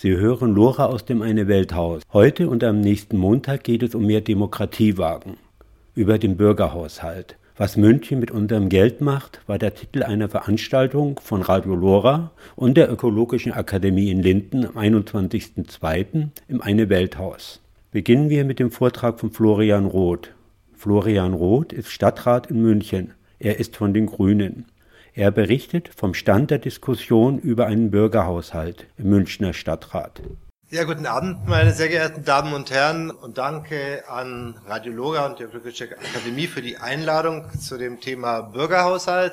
Sie hören Lora aus dem Eine Welthaus. Heute und am nächsten Montag geht es um mehr Demokratie wagen. Über den Bürgerhaushalt. Was München mit unserem Geld macht, war der Titel einer Veranstaltung von Radio Lora und der Ökologischen Akademie in Linden am 21.02. im Eine Welthaus. Beginnen wir mit dem Vortrag von Florian Roth. Florian Roth ist Stadtrat in München. Er ist von den Grünen. Er berichtet vom Stand der Diskussion über einen Bürgerhaushalt im Münchner Stadtrat. Ja, guten Abend, meine sehr geehrten Damen und Herren, und danke an Radio und der Glückliche Akademie für die Einladung zu dem Thema Bürgerhaushalt.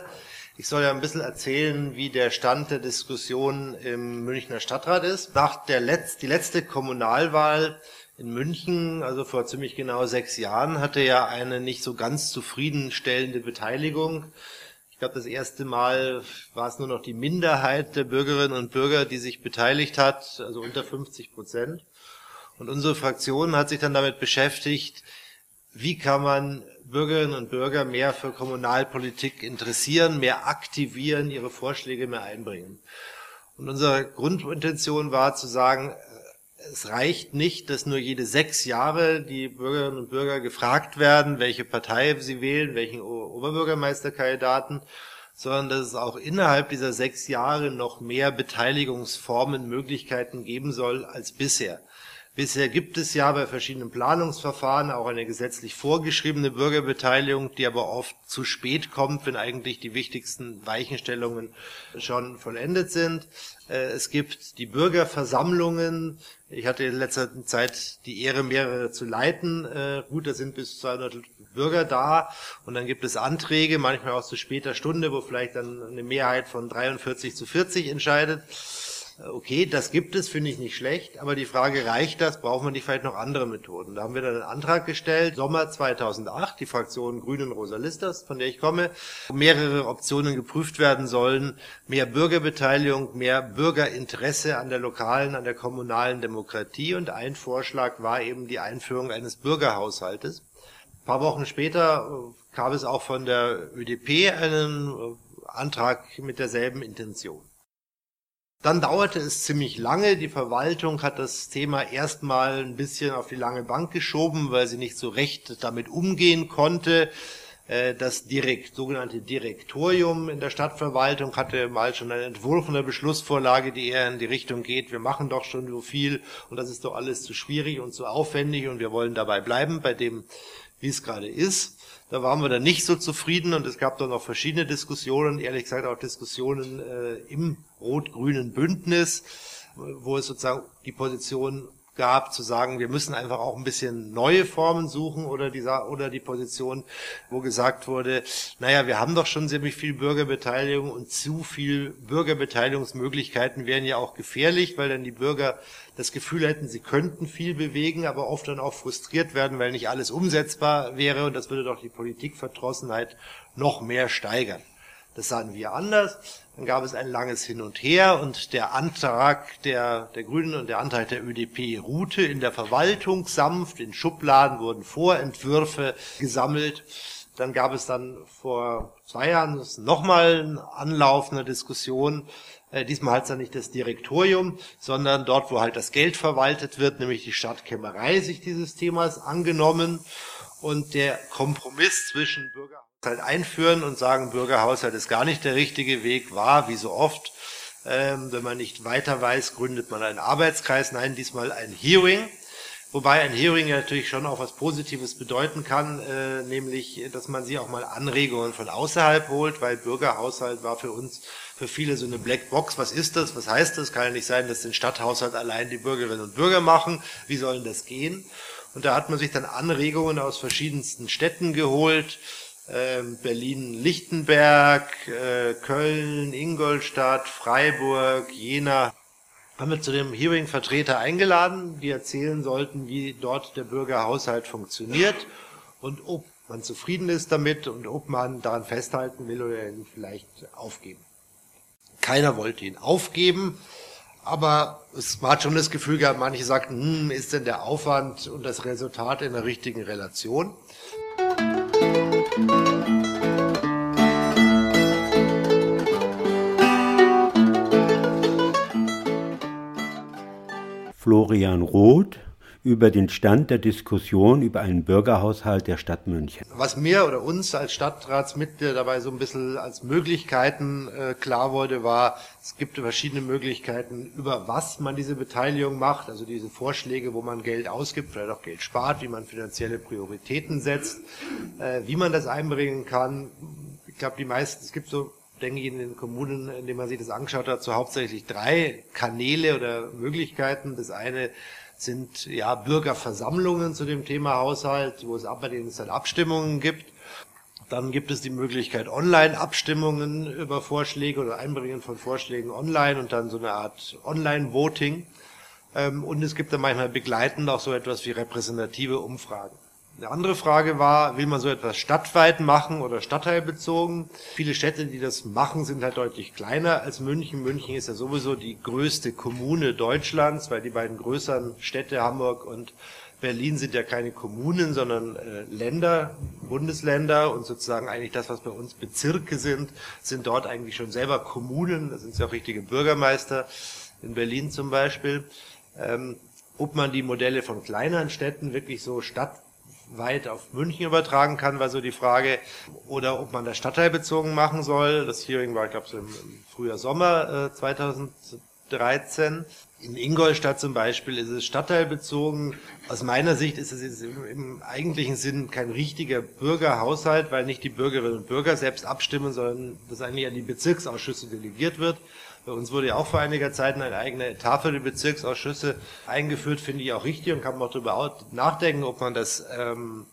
Ich soll ja ein bisschen erzählen, wie der Stand der Diskussion im Münchner Stadtrat ist. Nach der Letz die letzte Kommunalwahl in München, also vor ziemlich genau sechs Jahren, hatte ja eine nicht so ganz zufriedenstellende Beteiligung ich glaube, das erste Mal war es nur noch die Minderheit der Bürgerinnen und Bürger, die sich beteiligt hat, also unter 50 Prozent. Und unsere Fraktion hat sich dann damit beschäftigt, wie kann man Bürgerinnen und Bürger mehr für Kommunalpolitik interessieren, mehr aktivieren, ihre Vorschläge mehr einbringen. Und unsere Grundintention war zu sagen, es reicht nicht, dass nur jede sechs Jahre die Bürgerinnen und Bürger gefragt werden, welche Partei sie wählen, welchen Oberbürgermeisterkandidaten, sondern dass es auch innerhalb dieser sechs Jahre noch mehr Beteiligungsformen, Möglichkeiten geben soll als bisher. Bisher gibt es ja bei verschiedenen Planungsverfahren auch eine gesetzlich vorgeschriebene Bürgerbeteiligung, die aber oft zu spät kommt, wenn eigentlich die wichtigsten Weichenstellungen schon vollendet sind. Äh, es gibt die Bürgerversammlungen. Ich hatte in letzter Zeit die Ehre, mehrere zu leiten. Äh, gut, da sind bis 200 Bürger da. Und dann gibt es Anträge, manchmal auch zu später Stunde, wo vielleicht dann eine Mehrheit von 43 zu 40 entscheidet. Okay, das gibt es, finde ich nicht schlecht, aber die Frage, reicht das? Brauchen wir nicht vielleicht noch andere Methoden? Da haben wir dann einen Antrag gestellt, Sommer 2008, die Fraktion Grünen Rosa Listas, von der ich komme, mehrere Optionen geprüft werden sollen, mehr Bürgerbeteiligung, mehr Bürgerinteresse an der lokalen, an der kommunalen Demokratie und ein Vorschlag war eben die Einführung eines Bürgerhaushaltes. Ein paar Wochen später äh, kam es auch von der ÖDP einen äh, Antrag mit derselben Intention. Dann dauerte es ziemlich lange. Die Verwaltung hat das Thema erstmal ein bisschen auf die lange Bank geschoben, weil sie nicht so recht damit umgehen konnte. Äh, das direkt, sogenannte Direktorium in der Stadtverwaltung hatte mal schon einen Entwurf einer Beschlussvorlage, die eher in die Richtung geht, wir machen doch schon so viel und das ist doch alles zu schwierig und zu aufwendig und wir wollen dabei bleiben, bei dem, wie es gerade ist. Da waren wir dann nicht so zufrieden und es gab dann noch verschiedene Diskussionen, ehrlich gesagt auch Diskussionen äh, im rot-grünen Bündnis, wo es sozusagen die Position gab, zu sagen, wir müssen einfach auch ein bisschen neue Formen suchen oder die, oder die Position, wo gesagt wurde, naja, wir haben doch schon ziemlich viel Bürgerbeteiligung und zu viel Bürgerbeteiligungsmöglichkeiten wären ja auch gefährlich, weil dann die Bürger das Gefühl hätten, sie könnten viel bewegen, aber oft dann auch frustriert werden, weil nicht alles umsetzbar wäre und das würde doch die Politikverdrossenheit noch mehr steigern. Das sahen wir anders. Dann gab es ein langes Hin und Her und der Antrag der, der Grünen und der Antrag der ÖDP ruhte in der Verwaltung sanft. In Schubladen wurden Vorentwürfe gesammelt. Dann gab es dann vor zwei Jahren nochmal einen Anlauf einer Diskussion. Äh, diesmal hat es dann nicht das Direktorium, sondern dort, wo halt das Geld verwaltet wird, nämlich die Stadtkämmerei, sich dieses Themas angenommen. Und der Kompromiss zwischen Bürger halt einführen und sagen, Bürgerhaushalt ist gar nicht der richtige Weg, war, wie so oft, ähm, wenn man nicht weiter weiß, gründet man einen Arbeitskreis. Nein, diesmal ein Hearing. Wobei ein Hearing ja natürlich schon auch was Positives bedeuten kann, äh, nämlich, dass man sich auch mal Anregungen von außerhalb holt, weil Bürgerhaushalt war für uns, für viele so eine Blackbox. Was ist das? Was heißt das? Kann ja nicht sein, dass den Stadthaushalt allein die Bürgerinnen und Bürger machen. Wie sollen das gehen? Und da hat man sich dann Anregungen aus verschiedensten Städten geholt, Berlin-Lichtenberg, äh, Köln, Ingolstadt, Freiburg, Jena, haben wir zu dem Hearing Vertreter eingeladen, die erzählen sollten, wie dort der Bürgerhaushalt funktioniert und ob man zufrieden ist damit und ob man daran festhalten will oder ihn vielleicht aufgeben. Keiner wollte ihn aufgeben, aber es hat schon das Gefühl gehabt, manche sagten, hm, ist denn der Aufwand und das Resultat in der richtigen Relation? Florian Roth über den Stand der Diskussion über einen Bürgerhaushalt der Stadt München. Was mir oder uns als Stadtratsmitglieder dabei so ein bisschen als Möglichkeiten äh, klar wurde, war, es gibt verschiedene Möglichkeiten, über was man diese Beteiligung macht, also diese Vorschläge, wo man Geld ausgibt, vielleicht auch Geld spart, wie man finanzielle Prioritäten setzt, äh, wie man das einbringen kann. Ich glaube, die meisten, es gibt so denke ich, in den Kommunen, in denen man sich das angeschaut hat, so hauptsächlich drei Kanäle oder Möglichkeiten. Das eine sind ja Bürgerversammlungen zu dem Thema Haushalt, wo es ab, bei denen es dann Abstimmungen gibt. Dann gibt es die Möglichkeit Online-Abstimmungen über Vorschläge oder Einbringen von Vorschlägen online und dann so eine Art Online-Voting. Ähm, und es gibt dann manchmal begleitend auch so etwas wie repräsentative Umfragen. Eine andere Frage war, will man so etwas stadtweit machen oder stadtteilbezogen? Viele Städte, die das machen, sind halt deutlich kleiner als München. München ist ja sowieso die größte Kommune Deutschlands, weil die beiden größeren Städte Hamburg und Berlin sind ja keine Kommunen, sondern äh, Länder, Bundesländer und sozusagen eigentlich das, was bei uns Bezirke sind, sind dort eigentlich schon selber Kommunen. Da sind sie auch richtige Bürgermeister, in Berlin zum Beispiel. Ähm, ob man die Modelle von kleineren Städten wirklich so stadt weit auf München übertragen kann, war so die Frage, oder ob man das stadtteilbezogen machen soll. Das Hearing war, ich glaube, so im, Frühjahr Sommer äh, 2013. In Ingolstadt zum Beispiel ist es stadtteilbezogen. Aus meiner Sicht ist es im, im eigentlichen Sinn kein richtiger Bürgerhaushalt, weil nicht die Bürgerinnen und Bürger selbst abstimmen, sondern das eigentlich an die Bezirksausschüsse delegiert wird. Bei uns wurde ja auch vor einiger Zeit eine eigene für die Bezirksausschüsse eingeführt, finde ich auch richtig und kann man auch darüber nachdenken, ob man das ähm,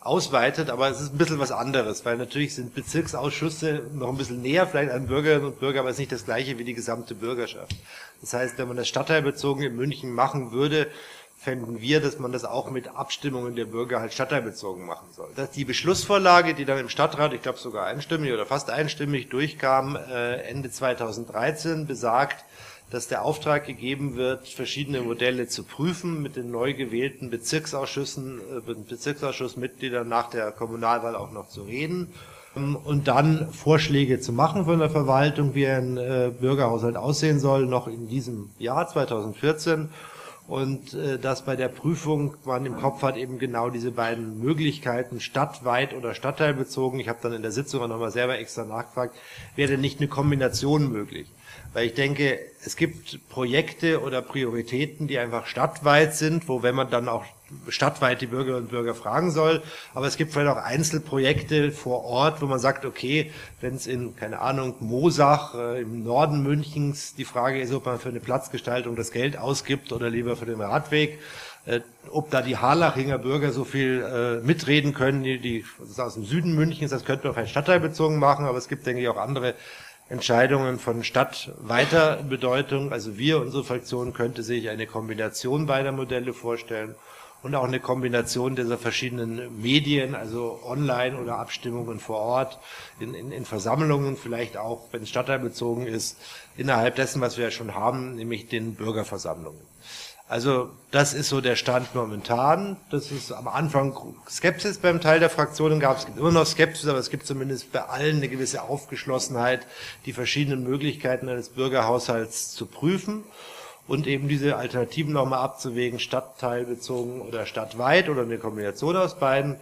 ausweitet, aber es ist ein bisschen was anderes, weil natürlich sind Bezirksausschüsse noch ein bisschen näher vielleicht an Bürgerinnen und Bürger, aber es ist nicht das gleiche wie die gesamte Bürgerschaft. Das heißt, wenn man das stadtteilbezogen in München machen würde, fänden wir, dass man das auch mit Abstimmungen der Bürger halt stadtteilbezogen machen soll. Dass die Beschlussvorlage, die dann im Stadtrat, ich glaube sogar einstimmig oder fast einstimmig durchkam, äh, Ende 2013 besagt, dass der Auftrag gegeben wird, verschiedene Modelle zu prüfen mit den neu gewählten Bezirksausschüssen, äh, Bezirksausschussmitgliedern nach der Kommunalwahl auch noch zu reden ähm, und dann Vorschläge zu machen von der Verwaltung, wie ein äh, Bürgerhaushalt aussehen soll, noch in diesem Jahr 2014 und äh, dass bei der Prüfung man im Kopf hat eben genau diese beiden Möglichkeiten, stadtweit oder stadtteilbezogen. Ich habe dann in der Sitzung auch nochmal selber extra nachgefragt, wäre denn nicht eine Kombination möglich? Weil ich denke, es gibt Projekte oder Prioritäten, die einfach stadtweit sind, wo wenn man dann auch stadtweit die Bürgerinnen und Bürger fragen soll. Aber es gibt vielleicht auch Einzelprojekte vor Ort, wo man sagt, okay, wenn es in, keine Ahnung, Mosach äh, im Norden Münchens die Frage ist, ob man für eine Platzgestaltung das Geld ausgibt oder lieber für den Radweg, äh, ob da die Harlachinger Bürger so viel äh, mitreden können, die, die aus dem Süden Münchens, das könnte man vielleicht stadtteilbezogen machen, aber es gibt, denke ich, auch andere Entscheidungen von stadtweiter Bedeutung. Also wir, unsere Fraktion, könnte sich eine Kombination beider Modelle vorstellen und auch eine Kombination dieser verschiedenen Medien, also online oder Abstimmungen vor Ort, in, in, in Versammlungen, vielleicht auch, wenn es stadtteilbezogen ist, innerhalb dessen, was wir ja schon haben, nämlich den Bürgerversammlungen. Also das ist so der Stand momentan. Das ist am Anfang Skepsis beim Teil der Fraktionen gab. Es gibt immer noch Skepsis, aber es gibt zumindest bei allen eine gewisse Aufgeschlossenheit, die verschiedenen Möglichkeiten eines Bürgerhaushalts zu prüfen und eben diese Alternativen nochmal abzuwägen, stadtteilbezogen oder stadtweit oder eine Kombination aus beiden.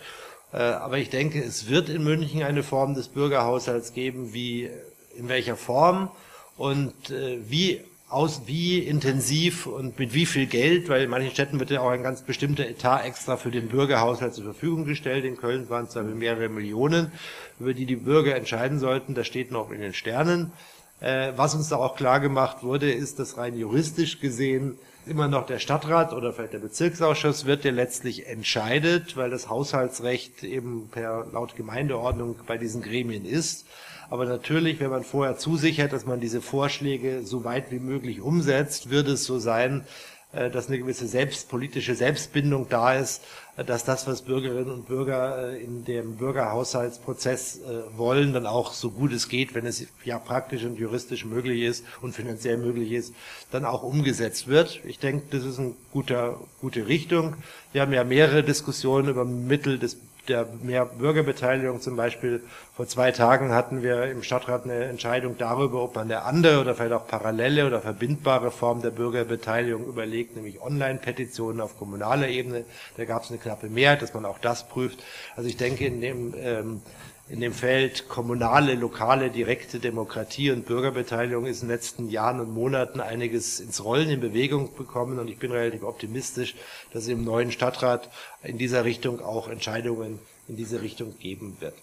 Äh, aber ich denke, es wird in München eine Form des Bürgerhaushalts geben, wie in welcher Form und äh, wie aus wie intensiv und mit wie viel Geld, weil in manchen Städten wird ja auch ein ganz bestimmter Etat extra für den Bürgerhaushalt zur Verfügung gestellt. In Köln waren es da mehrere Millionen, über die die Bürger entscheiden sollten. Das steht noch in den Sternen. Äh, was uns da auch klar gemacht wurde, ist, dass rein juristisch gesehen immer noch der Stadtrat oder vielleicht der Bezirksausschuss wird, der letztlich entscheidet, weil das Haushaltsrecht eben per laut Gemeindeordnung bei diesen Gremien ist. Aber natürlich, wenn man vorher zusichert, dass man diese Vorschläge so weit wie möglich umsetzt, wird es so sein, dass eine gewisse selbst, politische Selbstbindung da ist, äh, dass das, was Bürgerinnen und Bürger äh, in dem Bürgerhaushaltsprozess wollen, dann auch so gut es geht, wenn es ja praktisch und juristisch möglich ist und finanziell möglich ist, dann auch umgesetzt wird. Ich denke, das ist eine gute, gute Richtung. Wir haben ja mehrere Diskussionen über Mittel des der mehr Bürgerbeteiligung zum Beispiel. Vor zwei Tagen hatten wir im Stadtrat eine Entscheidung darüber, ob man eine andere oder vielleicht auch parallele oder verbindbare Form der Bürgerbeteiligung überlegt, nämlich Online-Petitionen auf kommunaler Ebene. Da gab es eine knappe Mehrheit, dass man auch das prüft. Also ich denke, in dem ähm, in dem Feld kommunale, lokale, direkte Demokratie und Bürgerbeteiligung ist in den letzten Jahren und Monaten einiges ins Rollen in Bewegung bekommen und ich bin relativ optimistisch, dass es im neuen Stadtrat in dieser Richtung auch Entscheidungen in diese Richtung geben wird.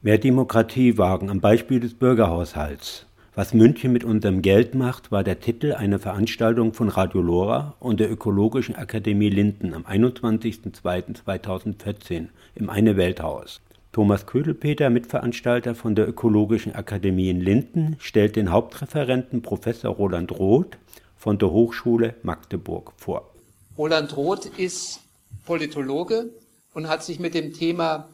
Mehr Demokratie wagen am Beispiel des Bürgerhaushalts. Was München mit unserem Geld macht, war der Titel einer Veranstaltung von Radio Lora und der Ökologischen Akademie Linden am 21.02.2014 im Eine Welthaus. Thomas Ködelpeter, Mitveranstalter von der Ökologischen Akademie in Linden, stellt den Hauptreferenten Professor Roland Roth von der Hochschule Magdeburg vor. Roland Roth ist Politologe und hat sich mit dem Thema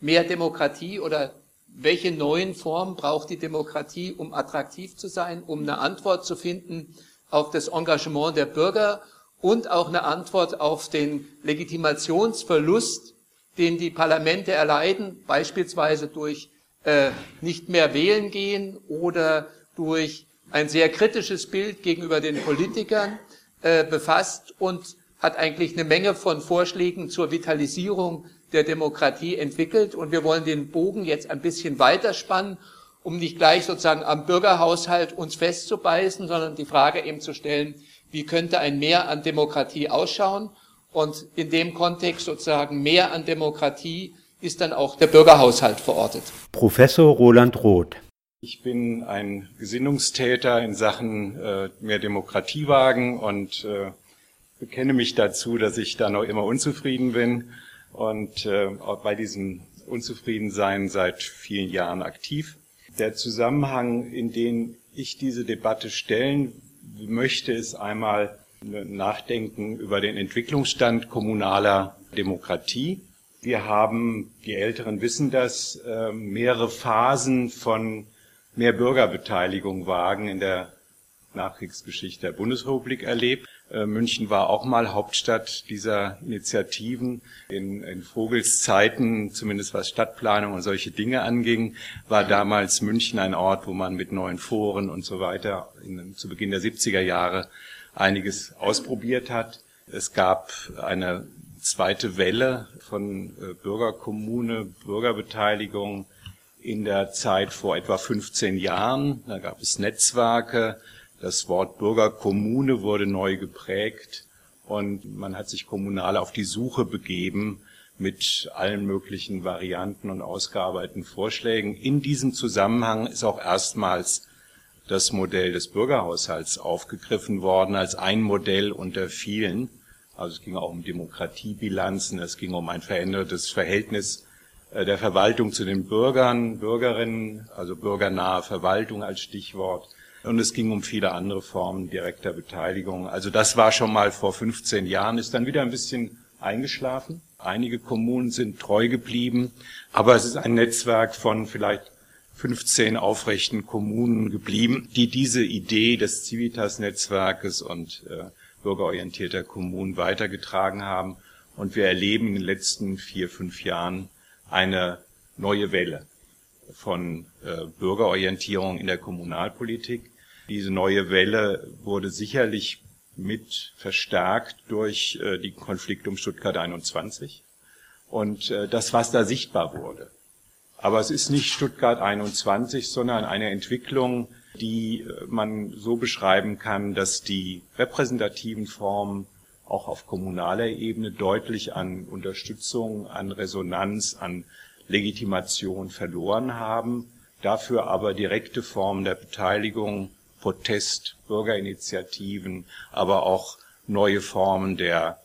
mehr Demokratie oder welche neuen Formen braucht die Demokratie, um attraktiv zu sein, um eine Antwort zu finden auf das Engagement der Bürger und auch eine Antwort auf den Legitimationsverlust, den die Parlamente erleiden, beispielsweise durch äh, nicht mehr wählen gehen oder durch ein sehr kritisches Bild gegenüber den Politikern äh, befasst und hat eigentlich eine Menge von Vorschlägen zur Vitalisierung der Demokratie entwickelt. Und wir wollen den Bogen jetzt ein bisschen weiterspannen, um nicht gleich sozusagen am Bürgerhaushalt uns festzubeißen, sondern die Frage eben zu stellen, wie könnte ein Mehr an Demokratie ausschauen? Und in dem Kontext sozusagen mehr an Demokratie ist dann auch der Bürgerhaushalt verortet. Professor Roland Roth. Ich bin ein Gesinnungstäter in Sachen äh, mehr Demokratie wagen und äh, bekenne mich dazu, dass ich da noch immer unzufrieden bin und äh, bei diesem Unzufriedensein seit vielen Jahren aktiv. Der Zusammenhang, in den ich diese Debatte stellen möchte, ist einmal Nachdenken über den Entwicklungsstand kommunaler Demokratie. Wir haben, die Älteren wissen das, äh, mehrere Phasen von mehr Bürgerbeteiligung wagen in der Nachkriegsgeschichte der Bundesrepublik erlebt. Äh, München war auch mal Hauptstadt dieser Initiativen. In, in Vogels Zeiten, zumindest was Stadtplanung und solche Dinge anging, war damals München ein Ort, wo man mit neuen Foren und so weiter in, zu Beginn der 70er Jahre einiges ausprobiert hat. Es gab eine zweite Welle von äh, Bürgerkommune, Bürgerbeteiligung in der Zeit vor etwa 15 Jahren. Da gab es Netzwerke, das Wort Bürgerkommune wurde neu geprägt und man hat sich kommunal auf die Suche begeben mit allen möglichen Varianten und ausgearbeiteten Vorschlägen. In diesem Zusammenhang ist auch erstmals das Modell des Bürgerhaushalts aufgegriffen worden als ein Modell unter vielen. Also es ging auch um Demokratiebilanzen, es ging um ein verändertes Verhältnis äh, der Verwaltung zu den Bürgern, Bürgerinnen, also bürgernahe Verwaltung als Stichwort. Und es ging um viele andere Formen direkter Beteiligung. Also das war schon mal vor 15 Jahren, ist dann wieder ein bisschen eingeschlafen. Einige Kommunen sind treu geblieben, aber es ist ein Netzwerk von vielleicht 15 aufrechten Kommunen geblieben, die diese Idee des Civitas-Netzwerkes und äh, bürgerorientierter Kommunen weitergetragen haben. Und wir erleben in den letzten vier, fünf Jahren eine neue Welle von äh, Bürgerorientierung in der Kommunalpolitik. Diese neue Welle wurde sicherlich mit verstärkt durch äh, die Konflikte um Stuttgart 21 und äh, das, was da sichtbar wurde. Aber es ist nicht Stuttgart 21, sondern eine Entwicklung, die äh, man so beschreiben kann, dass die repräsentativen Formen auch auf kommunaler Ebene deutlich an Unterstützung, an Resonanz, an Legitimation verloren haben, dafür aber direkte Formen der Beteiligung Protest, Bürgerinitiativen, aber auch neue Formen der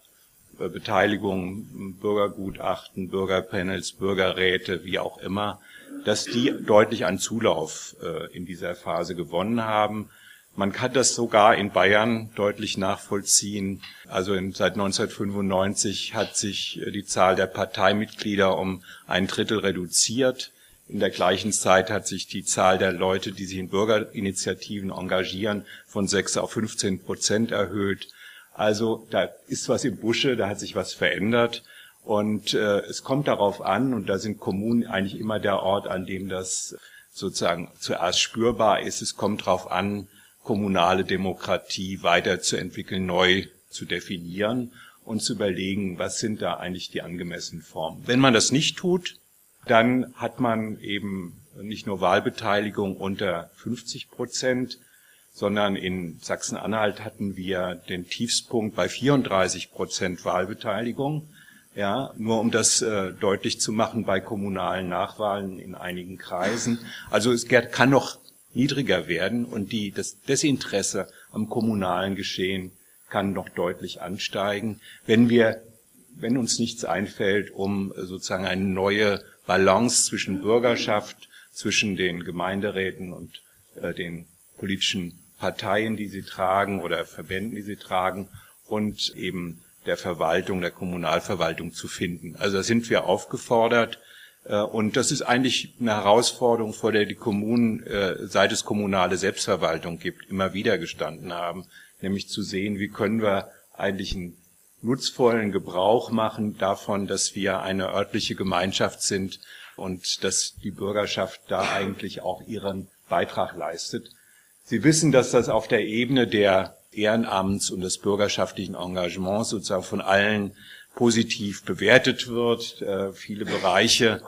äh, Beteiligung, Bürgergutachten, Bürgerpanels, Bürgerräte, wie auch immer, dass die deutlich an Zulauf äh, in dieser Phase gewonnen haben. Man kann das sogar in Bayern deutlich nachvollziehen. Also seit 1995 hat sich äh, die Zahl der Parteimitglieder um ein Drittel reduziert In der gleichen Zeit hat sich die Zahl der Leute, die sich in Bürgerinitiativen engagieren, von 6 auf 15 Prozent erhöht. Also da ist was im Busche, da hat sich was verändert. Und äh, es kommt darauf an, und da sind Kommunen eigentlich immer der Ort, an dem das sozusagen zuerst spürbar ist. Es kommt darauf an, kommunale Demokratie weiterzuentwickeln, neu zu definieren und zu überlegen, was sind da eigentlich die angemessenen Formen. Wenn man das nicht tut, dann hat man eben nicht nur Wahlbeteiligung unter 50 Prozent, sondern in Sachsen-Anhalt hatten wir den Tiefspunkt bei 34 Prozent Wahlbeteiligung. Ja, nur um das äh, deutlich zu machen bei kommunalen Nachwahlen in einigen Kreisen. Also es kann noch niedriger werden und die, das Desinteresse am kommunalen Geschehen kann noch deutlich ansteigen, wenn wir, wenn uns nichts einfällt, um sozusagen eine neue Balance zwischen Bürgerschaft, zwischen den Gemeinderäten und äh, den politischen Parteien, die sie tragen oder Verbänden, die sie tragen und eben der Verwaltung, der Kommunalverwaltung zu finden. Also da sind wir aufgefordert. Äh, und das ist eigentlich eine Herausforderung, vor der die Kommunen, äh, seit es kommunale Selbstverwaltung gibt, immer wieder gestanden haben, nämlich zu sehen, wie können wir eigentlich einen nutzvollen Gebrauch machen davon, dass wir eine örtliche Gemeinschaft sind und dass die Bürgerschaft da eigentlich auch ihren Beitrag leistet. Sie wissen, dass das auf der Ebene der Ehrenamts und des bürgerschaftlichen Engagements sozusagen von allen positiv bewertet wird. Äh, viele Bereiche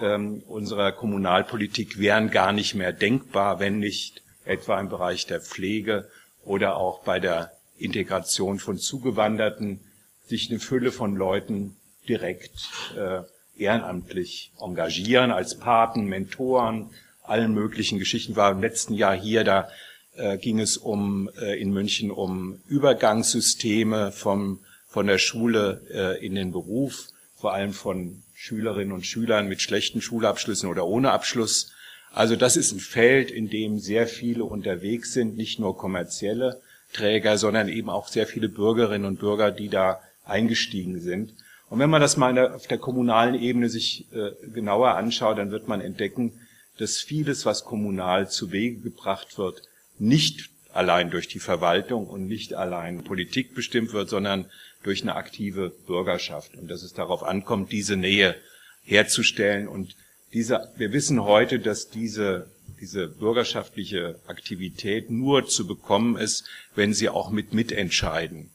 ähm, unserer Kommunalpolitik wären gar nicht mehr denkbar, wenn nicht etwa im Bereich der Pflege oder auch bei der Integration von Zugewanderten sich eine Fülle von Leuten direkt äh, ehrenamtlich engagieren als Paten, Mentoren, allen möglichen Geschichten. War im letzten Jahr hier, da äh, ging es um äh, in München um Übergangssysteme vom, von der Schule äh, in den Beruf, vor allem von Schülerinnen und Schülern mit schlechten Schulabschlüssen oder ohne Abschluss. Also das ist ein Feld, in dem sehr viele unterwegs sind, nicht nur kommerzielle Träger, sondern eben auch sehr viele Bürgerinnen und Bürger, die da eingestiegen sind. Und wenn man das mal auf der kommunalen Ebene sich äh, genauer anschaut, dann wird man entdecken, dass vieles, was kommunal zu Wege gebracht wird, nicht allein durch die Verwaltung und nicht allein Politik bestimmt wird, sondern durch eine aktive Bürgerschaft und dass es darauf ankommt, diese Nähe herzustellen und diese, wir wissen heute, dass diese, diese bürgerschaftliche Aktivität nur zu bekommen ist, wenn sie auch mit Mitentscheiden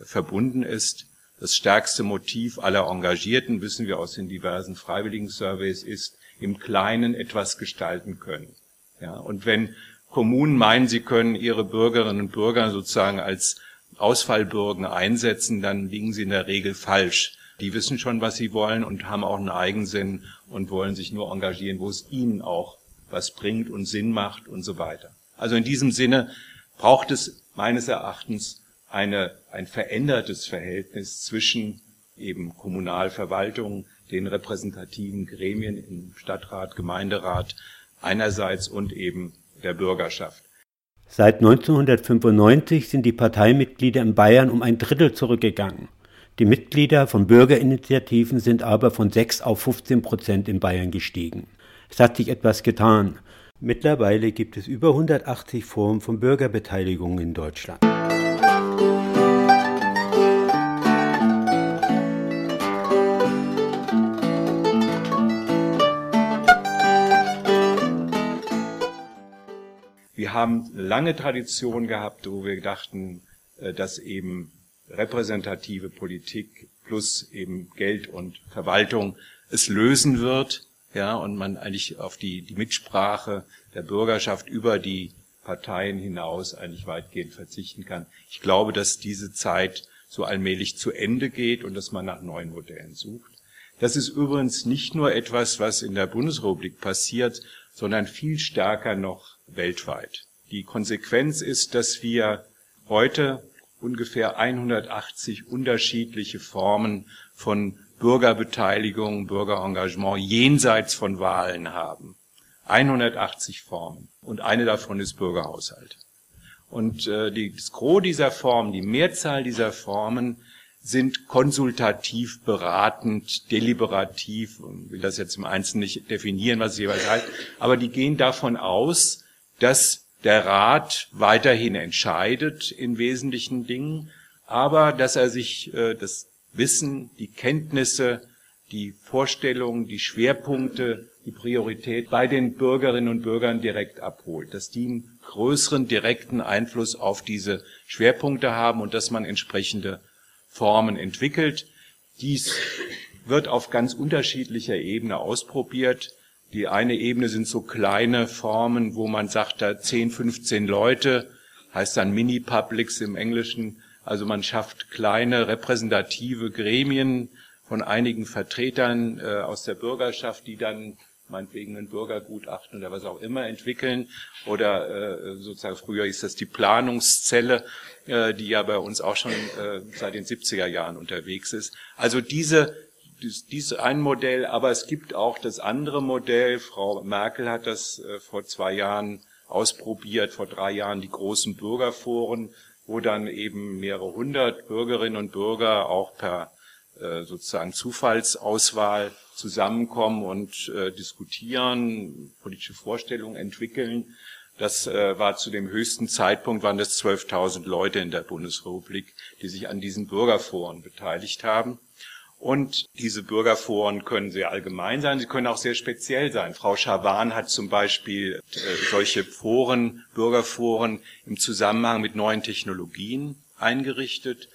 verbunden ist. Das stärkste Motiv aller Engagierten, wissen wir aus den diversen freiwilligen Surveys, ist, im Kleinen etwas gestalten können. Ja, und wenn Kommunen meinen, sie können ihre Bürgerinnen und Bürger sozusagen als Ausfallbürgen einsetzen, dann liegen sie in der Regel falsch. Die wissen schon, was sie wollen und haben auch einen Eigensinn und wollen sich nur engagieren, wo es ihnen auch was bringt und Sinn macht und so weiter. Also in diesem Sinne braucht es meines Erachtens eine, ein verändertes Verhältnis zwischen eben Kommunalverwaltung, den repräsentativen Gremien im Stadtrat, Gemeinderat einerseits und eben der Bürgerschaft. Seit 1995 sind die Parteimitglieder in Bayern um ein Drittel zurückgegangen. Die Mitglieder von Bürgerinitiativen sind aber von 6 auf 15 Prozent in Bayern gestiegen. Es hat sich etwas getan. Mittlerweile gibt es über 180 Formen von Bürgerbeteiligung in Deutschland. Wir haben eine lange Tradition gehabt, wo wir dachten, äh, dass eben repräsentative Politik plus eben Geld und Verwaltung es lösen wird, ja, und man eigentlich auf die, die Mitsprache der Bürgerschaft über die Parteien hinaus eigentlich weitgehend verzichten kann. Ich glaube, dass diese Zeit so allmählich zu Ende geht und dass man nach neuen Modellen sucht. Das ist übrigens nicht nur etwas, was in der Bundesrepublik passiert, sondern viel stärker noch weltweit. Die Konsequenz ist, dass wir heute ungefähr 180 unterschiedliche Formen von Bürgerbeteiligung, Bürgerengagement jenseits von Wahlen haben. 180 Formen. Und eine davon ist Bürgerhaushalt. Und äh, die, das Gros dieser Formen, die Mehrzahl dieser Formen sind konsultativ, beratend, deliberativ, ich will das jetzt im Einzelnen nicht definieren, was es jeweils heißt, aber die gehen davon aus, dass der Rat weiterhin entscheidet in wesentlichen Dingen, aber dass er sich äh, das Wissen, die Kenntnisse, die Vorstellungen, die Schwerpunkte, die Priorität bei den Bürgerinnen und Bürgern direkt abholt, dass die einen größeren direkten Einfluss auf diese Schwerpunkte haben und dass man entsprechende Formen entwickelt. Dies wird auf ganz unterschiedlicher Ebene ausprobiert. Die eine Ebene sind so kleine Formen, wo man sagt, da 10, 15 Leute, heißt dann Mini-Publics im Englischen. Also man schafft kleine repräsentative Gremien von einigen Vertretern äh, aus der Bürgerschaft, die dann meinetwegen ein Bürgergutachten oder was auch immer entwickeln. Oder äh, sozusagen früher ist das die Planungszelle, äh, die ja bei uns auch schon äh, seit den 70er Jahren unterwegs ist. Also diese dies, dies ein Modell, aber es gibt auch das andere Modell. Frau Merkel hat das äh, vor zwei Jahren ausprobiert, vor drei Jahren die großen Bürgerforen, wo dann eben mehrere hundert Bürgerinnen und Bürger auch per äh, sozusagen Zufallsauswahl zusammenkommen und äh, diskutieren, politische Vorstellungen entwickeln. Das äh, war zu dem höchsten Zeitpunkt, waren das 12.000 Leute in der Bundesrepublik, die sich an diesen Bürgerforen beteiligt haben. Und diese Bürgerforen können sehr allgemein sein, sie können auch sehr speziell sein. Frau Schawan hat zum Beispiel äh, solche Foren, Bürgerforen im Zusammenhang mit neuen Technologien eingerichtet.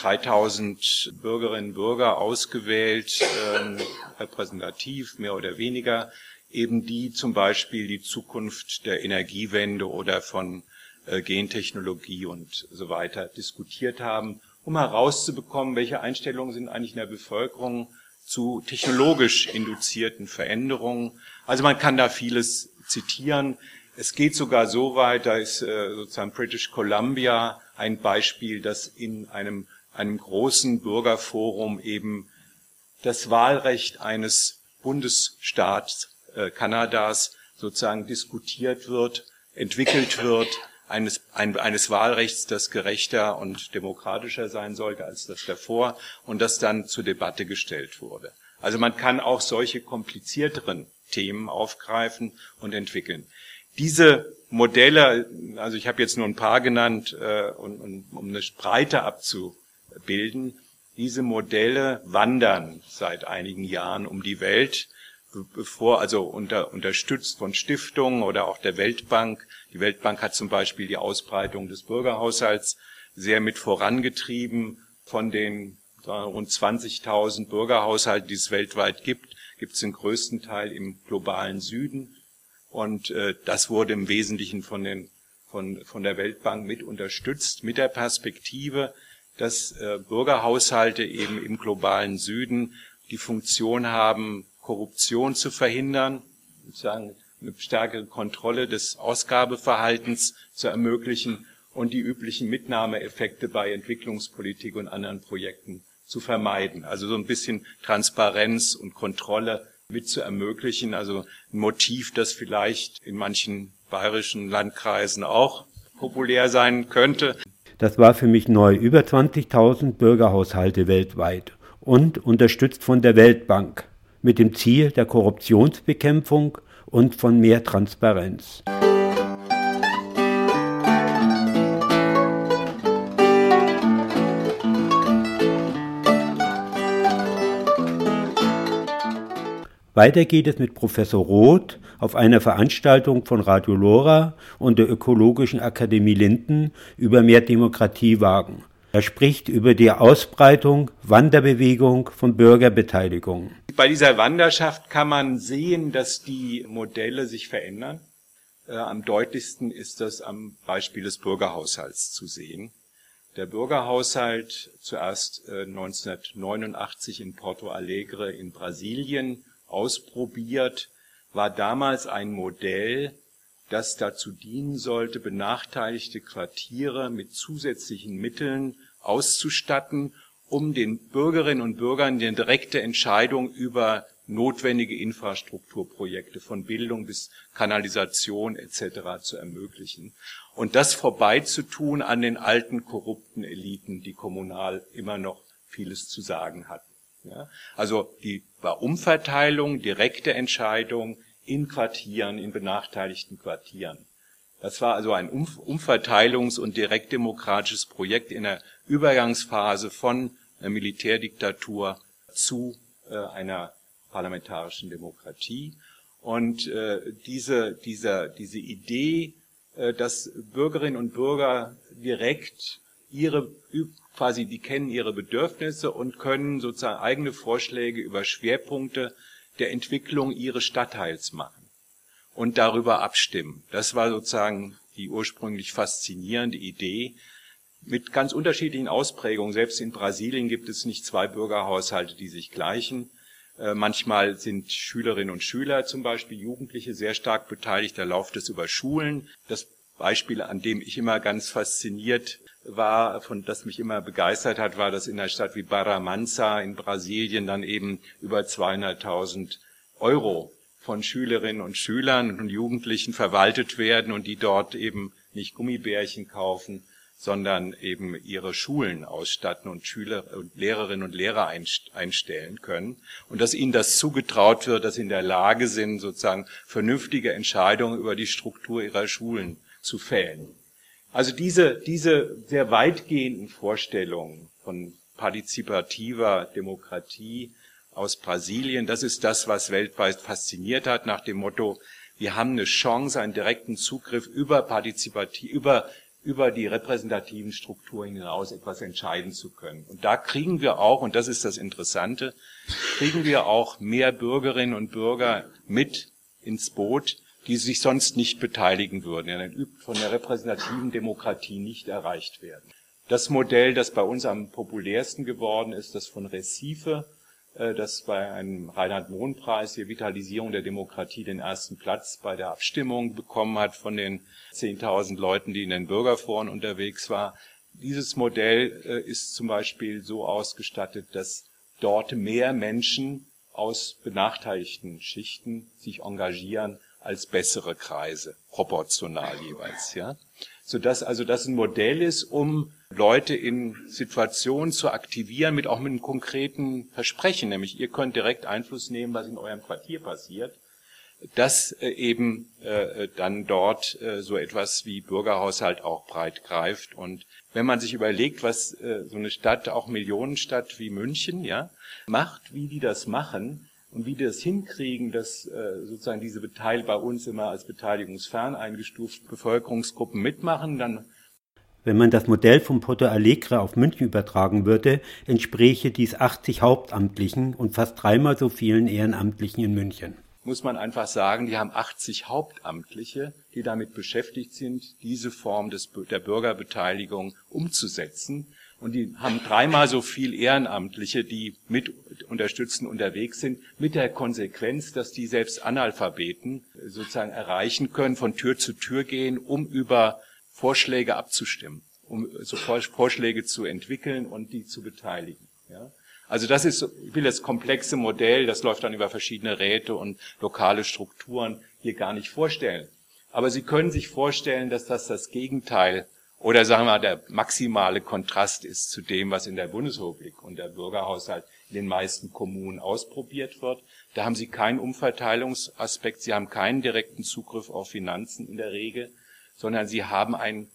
3000 Bürgerinnen und Bürger ausgewählt, äh, repräsentativ mehr oder weniger, eben die zum Beispiel die Zukunft der Energiewende oder von äh, Gentechnologie und so weiter diskutiert haben, um herauszubekommen, welche Einstellungen sind eigentlich in der Bevölkerung zu technologisch induzierten Veränderungen. Also man kann da vieles zitieren. Es geht sogar so weit, da ist äh, sozusagen British Columbia ein Beispiel, dass in einem einem großen Bürgerforum eben das Wahlrecht eines Bundesstaats äh, Kanadas sozusagen diskutiert wird, entwickelt wird, eines, ein, eines Wahlrechts, das gerechter und demokratischer sein sollte als das davor und das dann zur Debatte gestellt wurde. Also man kann auch solche komplizierteren Themen aufgreifen und entwickeln. Diese Modelle, also ich habe jetzt nur ein paar genannt, äh, und, und, um eine Breite abzu, bilden. Diese Modelle wandern seit einigen Jahren um die Welt, bevor, also unter, unterstützt von Stiftungen oder auch der Weltbank. Die Weltbank hat zum Beispiel die Ausbreitung des Bürgerhaushalts sehr mit vorangetrieben. Von den rund 20.000 Bürgerhaushalten, die es weltweit gibt, gibt es den größten Teil im globalen Süden. Und äh, das wurde im Wesentlichen von, den, von, von der Weltbank mit unterstützt, mit der Perspektive, dass äh, Bürgerhaushalte eben im globalen Süden die Funktion haben, Korruption zu verhindern, sozusagen eine stärkere Kontrolle des Ausgabeverhaltens zu ermöglichen und die üblichen Mitnahmeeffekte bei Entwicklungspolitik und anderen Projekten zu vermeiden. Also so ein bisschen Transparenz und Kontrolle mit zu ermöglichen. Also ein Motiv, das vielleicht in manchen bayerischen Landkreisen auch populär sein könnte. Das war für mich neu. Über 20.000 Bürgerhaushalte weltweit und unterstützt von der Weltbank mit dem Ziel der Korruptionsbekämpfung und von mehr Transparenz. Weiter geht es mit Professor Roth auf einer Veranstaltung von Radio Lora und der Ökologischen Akademie Linden über mehr Demokratie wagen. Er spricht über die Ausbreitung, Wanderbewegung von Bürgerbeteiligung. Bei dieser Wanderschaft kann man sehen, dass die Modelle sich verändern. Äh, am deutlichsten ist das am Beispiel des Bürgerhaushalts zu sehen. Der Bürgerhaushalt zuerst äh, 1989 in Porto Alegre in Brasilien ausprobiert, war damals ein Modell, das dazu dienen sollte, benachteiligte Quartiere mit zusätzlichen Mitteln auszustatten, um den Bürgerinnen und Bürgern eine direkte Entscheidung über notwendige Infrastrukturprojekte von Bildung bis Kanalisation etc. zu ermöglichen. Und das vorbeizutun an den alten korrupten Eliten, die kommunal immer noch vieles zu sagen hatten. Ja? Also die war Umverteilung, direkte Entscheidung in Quartieren, in benachteiligten Quartieren. Das war also ein Umverteilungs- und direktdemokratisches Projekt in der Übergangsphase von einer Militärdiktatur zu äh, einer parlamentarischen Demokratie. Und äh, diese, diese, diese Idee, äh, dass Bürgerinnen und Bürger direkt ihre quasi, die kennen ihre Bedürfnisse und können sozusagen eigene Vorschläge über Schwerpunkte der Entwicklung ihres Stadtteils machen und darüber abstimmen. Das war sozusagen die ursprünglich faszinierende Idee mit ganz unterschiedlichen Ausprägungen. Selbst in Brasilien gibt es nicht zwei Bürgerhaushalte, die sich gleichen. Äh, manchmal sind Schülerinnen und Schüler, zum Beispiel Jugendliche, sehr stark beteiligt. Da läuft es über Schulen. Das Beispiel, an dem ich immer ganz fasziniert war, von das mich immer begeistert hat, war, dass in einer Stadt wie Barra Mansa in Brasilien dann eben über 200.000 Euro von Schülerinnen und Schülern und Jugendlichen verwaltet werden und die dort eben nicht Gummibärchen kaufen, sondern eben ihre Schulen ausstatten und Schüler und Lehrerinnen und Lehrer einstellen können und dass ihnen das zugetraut wird, dass sie in der Lage sind, sozusagen vernünftige Entscheidungen über die Struktur ihrer Schulen zu fällen. Also diese, diese sehr weitgehenden Vorstellungen von partizipativer Demokratie aus Brasilien, das ist das, was weltweit fasziniert hat, nach dem Motto, wir haben eine Chance, einen direkten Zugriff über partizipativ, über über die repräsentativen Strukturen hinaus etwas entscheiden zu können. Und da kriegen wir auch, und das ist das Interessante, kriegen wir auch mehr Bürgerinnen und Bürger mit ins Boot, die sich sonst nicht beteiligen würden, die von der repräsentativen Demokratie nicht erreicht werden. Das Modell, das bei uns am populärsten geworden ist, das von Recife, äh, das bei einem Reinhard-Mohn-Preis, die Vitalisierung der Demokratie, den ersten Platz bei der Abstimmung bekommen hat von den 10.000 Leuten, die in den Bürgerforen unterwegs waren. Dieses Modell äh, ist zum Beispiel so ausgestattet, dass dort mehr Menschen aus benachteiligten Schichten sich engagieren als bessere Kreise, proportional jeweils, ja. Sodass also das ein Modell ist, um Leute in Situationen zu aktivieren, mit auch mit einem konkreten Versprechen, nämlich ihr könnt direkt Einfluss nehmen, was in eurem Quartier passiert, dass äh, eben äh, dann dort äh, so etwas wie Bürgerhaushalt auch breit greift. Und wenn man sich überlegt, was äh, so eine Stadt, auch Millionenstadt wie München, ja, macht, wie die das machen und wie die das hinkriegen, dass äh, sozusagen diese Beteil bei uns immer als beteiligungsfern eingestuften Bevölkerungsgruppen mitmachen, dann wenn man das Modell vom Porto Alegre auf München übertragen würde, entspräche dies 80 Hauptamtlichen und fast dreimal so vielen Ehrenamtlichen in München. Muss man einfach sagen, die haben 80 Hauptamtliche, die damit beschäftigt sind, diese Form des, der Bürgerbeteiligung umzusetzen. Und die haben dreimal so viel Ehrenamtliche, die mit unterstützen unterwegs sind, mit der Konsequenz, dass die selbst Analphabeten sozusagen erreichen können, von Tür zu Tür gehen, um über Vorschläge abzustimmen, um so Vorschläge zu entwickeln und die zu beteiligen. Ja? Also das ist, ich will das komplexe Modell, das läuft dann über verschiedene Räte und lokale Strukturen hier gar nicht vorstellen. Aber Sie können sich vorstellen, dass das das Gegenteil oder sagen wir mal der maximale Kontrast ist zu dem, was in der Bundesrepublik und der Bürgerhaushalt in den meisten Kommunen ausprobiert wird. Da haben Sie keinen Umverteilungsaspekt, Sie haben keinen direkten Zugriff auf Finanzen in der Regel sondern sie haben ein,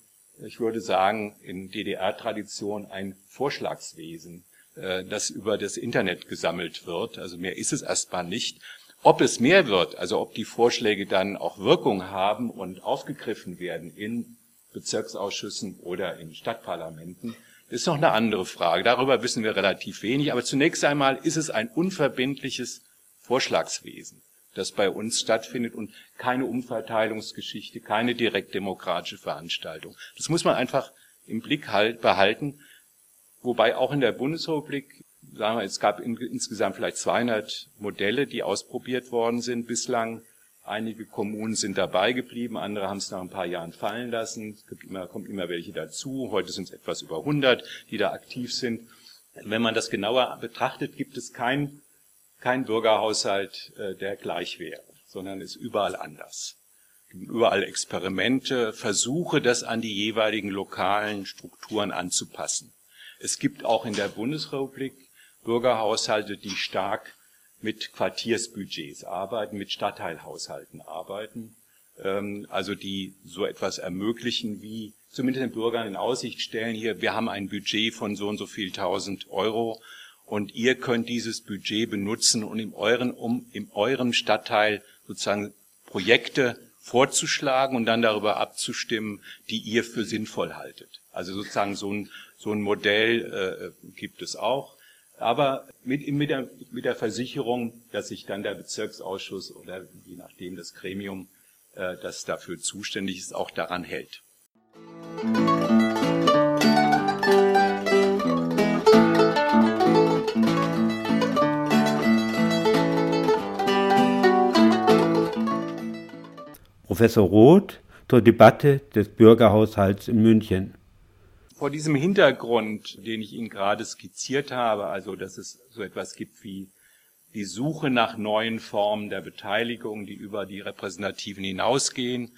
ich würde sagen, in DDR-Tradition ein Vorschlagswesen, äh, das über das Internet gesammelt wird. Also mehr ist es erstmal nicht. Ob es mehr wird, also ob die Vorschläge dann auch Wirkung haben und aufgegriffen werden in Bezirksausschüssen oder in Stadtparlamenten, ist noch eine andere Frage. Darüber wissen wir relativ wenig. Aber zunächst einmal ist es ein unverbindliches Vorschlagswesen das bei uns stattfindet und keine Umverteilungsgeschichte, keine direktdemokratische Veranstaltung. Das muss man einfach im Blick halt behalten. Wobei auch in der Bundesrepublik, sagen wir, es gab in, insgesamt vielleicht 200 Modelle, die ausprobiert worden sind bislang. Einige Kommunen sind dabei geblieben, andere haben es nach ein paar Jahren fallen lassen. Es gibt immer, kommt immer welche dazu. Heute sind es etwas über 100, die da aktiv sind. Wenn man das genauer betrachtet, gibt es kein kein Bürgerhaushalt, äh, der gleich wäre, sondern ist überall anders. Überall Experimente, Versuche, das an die jeweiligen lokalen Strukturen anzupassen. Es gibt auch in der Bundesrepublik Bürgerhaushalte, die stark mit Quartiersbudgets arbeiten, mit Stadtteilhaushalten arbeiten, ähm, also die so etwas ermöglichen wie zumindest den Bürgern in Aussicht stellen, hier, wir haben ein Budget von so und so viel tausend Euro und ihr könnt dieses Budget benutzen, um in euren, um in eurem Stadtteil sozusagen Projekte vorzuschlagen und dann darüber abzustimmen, die ihr für sinnvoll haltet. Also sozusagen so ein, so ein Modell äh, gibt es auch. Aber mit, mit, der, mit der Versicherung, dass sich dann der Bezirksausschuss oder je nachdem das Gremium, äh, das dafür zuständig ist, auch daran hält. Professor Roth zur Debatte des Bürgerhaushalts in München. Vor diesem Hintergrund, den ich Ihnen gerade skizziert habe, also dass es so etwas gibt wie die Suche nach neuen Formen der Beteiligung, die über die repräsentativen hinausgehen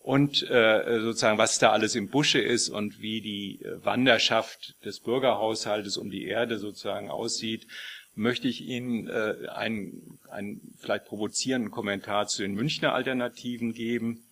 und äh, sozusagen was da alles im Busche ist und wie die Wanderschaft des Bürgerhaushaltes um die Erde sozusagen aussieht, möchte ich Ihnen äh, einen, einen vielleicht provozierenden Kommentar zu den Münchner Alternativen geben.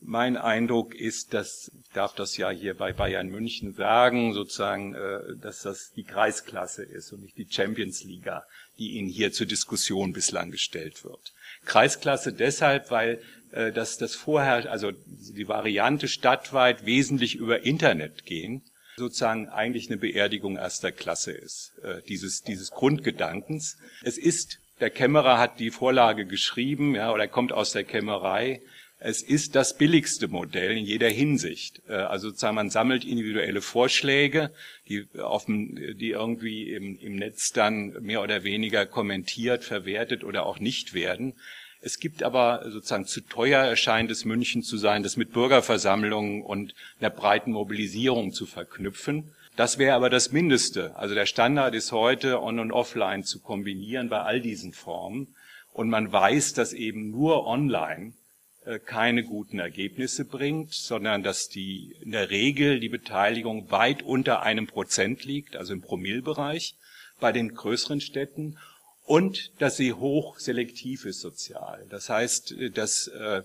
Mein Eindruck ist, dass, ich darf das ja hier bei Bayern München sagen, sozusagen, äh, dass das die Kreisklasse ist und nicht die Champions Liga, die Ihnen hier zur Diskussion bislang gestellt wird. Kreisklasse deshalb, weil äh, dass das vorher, also die Variante stadtweit wesentlich über Internet gehen, sozusagen eigentlich eine Beerdigung erster Klasse ist, äh, dieses, dieses Grundgedankens. Es ist, der Kämmerer hat die Vorlage geschrieben, ja, oder kommt aus der Kämmerei. Es ist das billigste Modell in jeder Hinsicht. Äh, also sozusagen man sammelt individuelle Vorschläge, die, auf dem, die irgendwie im, im Netz dann mehr oder weniger kommentiert, verwertet oder auch nicht werden. Es gibt aber sozusagen zu teuer erscheint es München zu sein, das mit Bürgerversammlungen und einer breiten Mobilisierung zu verknüpfen. Das wäre aber das Mindeste. Also der Standard ist heute on und offline zu kombinieren bei all diesen Formen. Und man weiß, dass eben nur online äh, keine guten Ergebnisse bringt, sondern dass die in der Regel die Beteiligung weit unter einem Prozent liegt, also im Promillbereich bei den größeren Städten und dass sie hoch selektiv ist sozial. Das heißt, dass äh,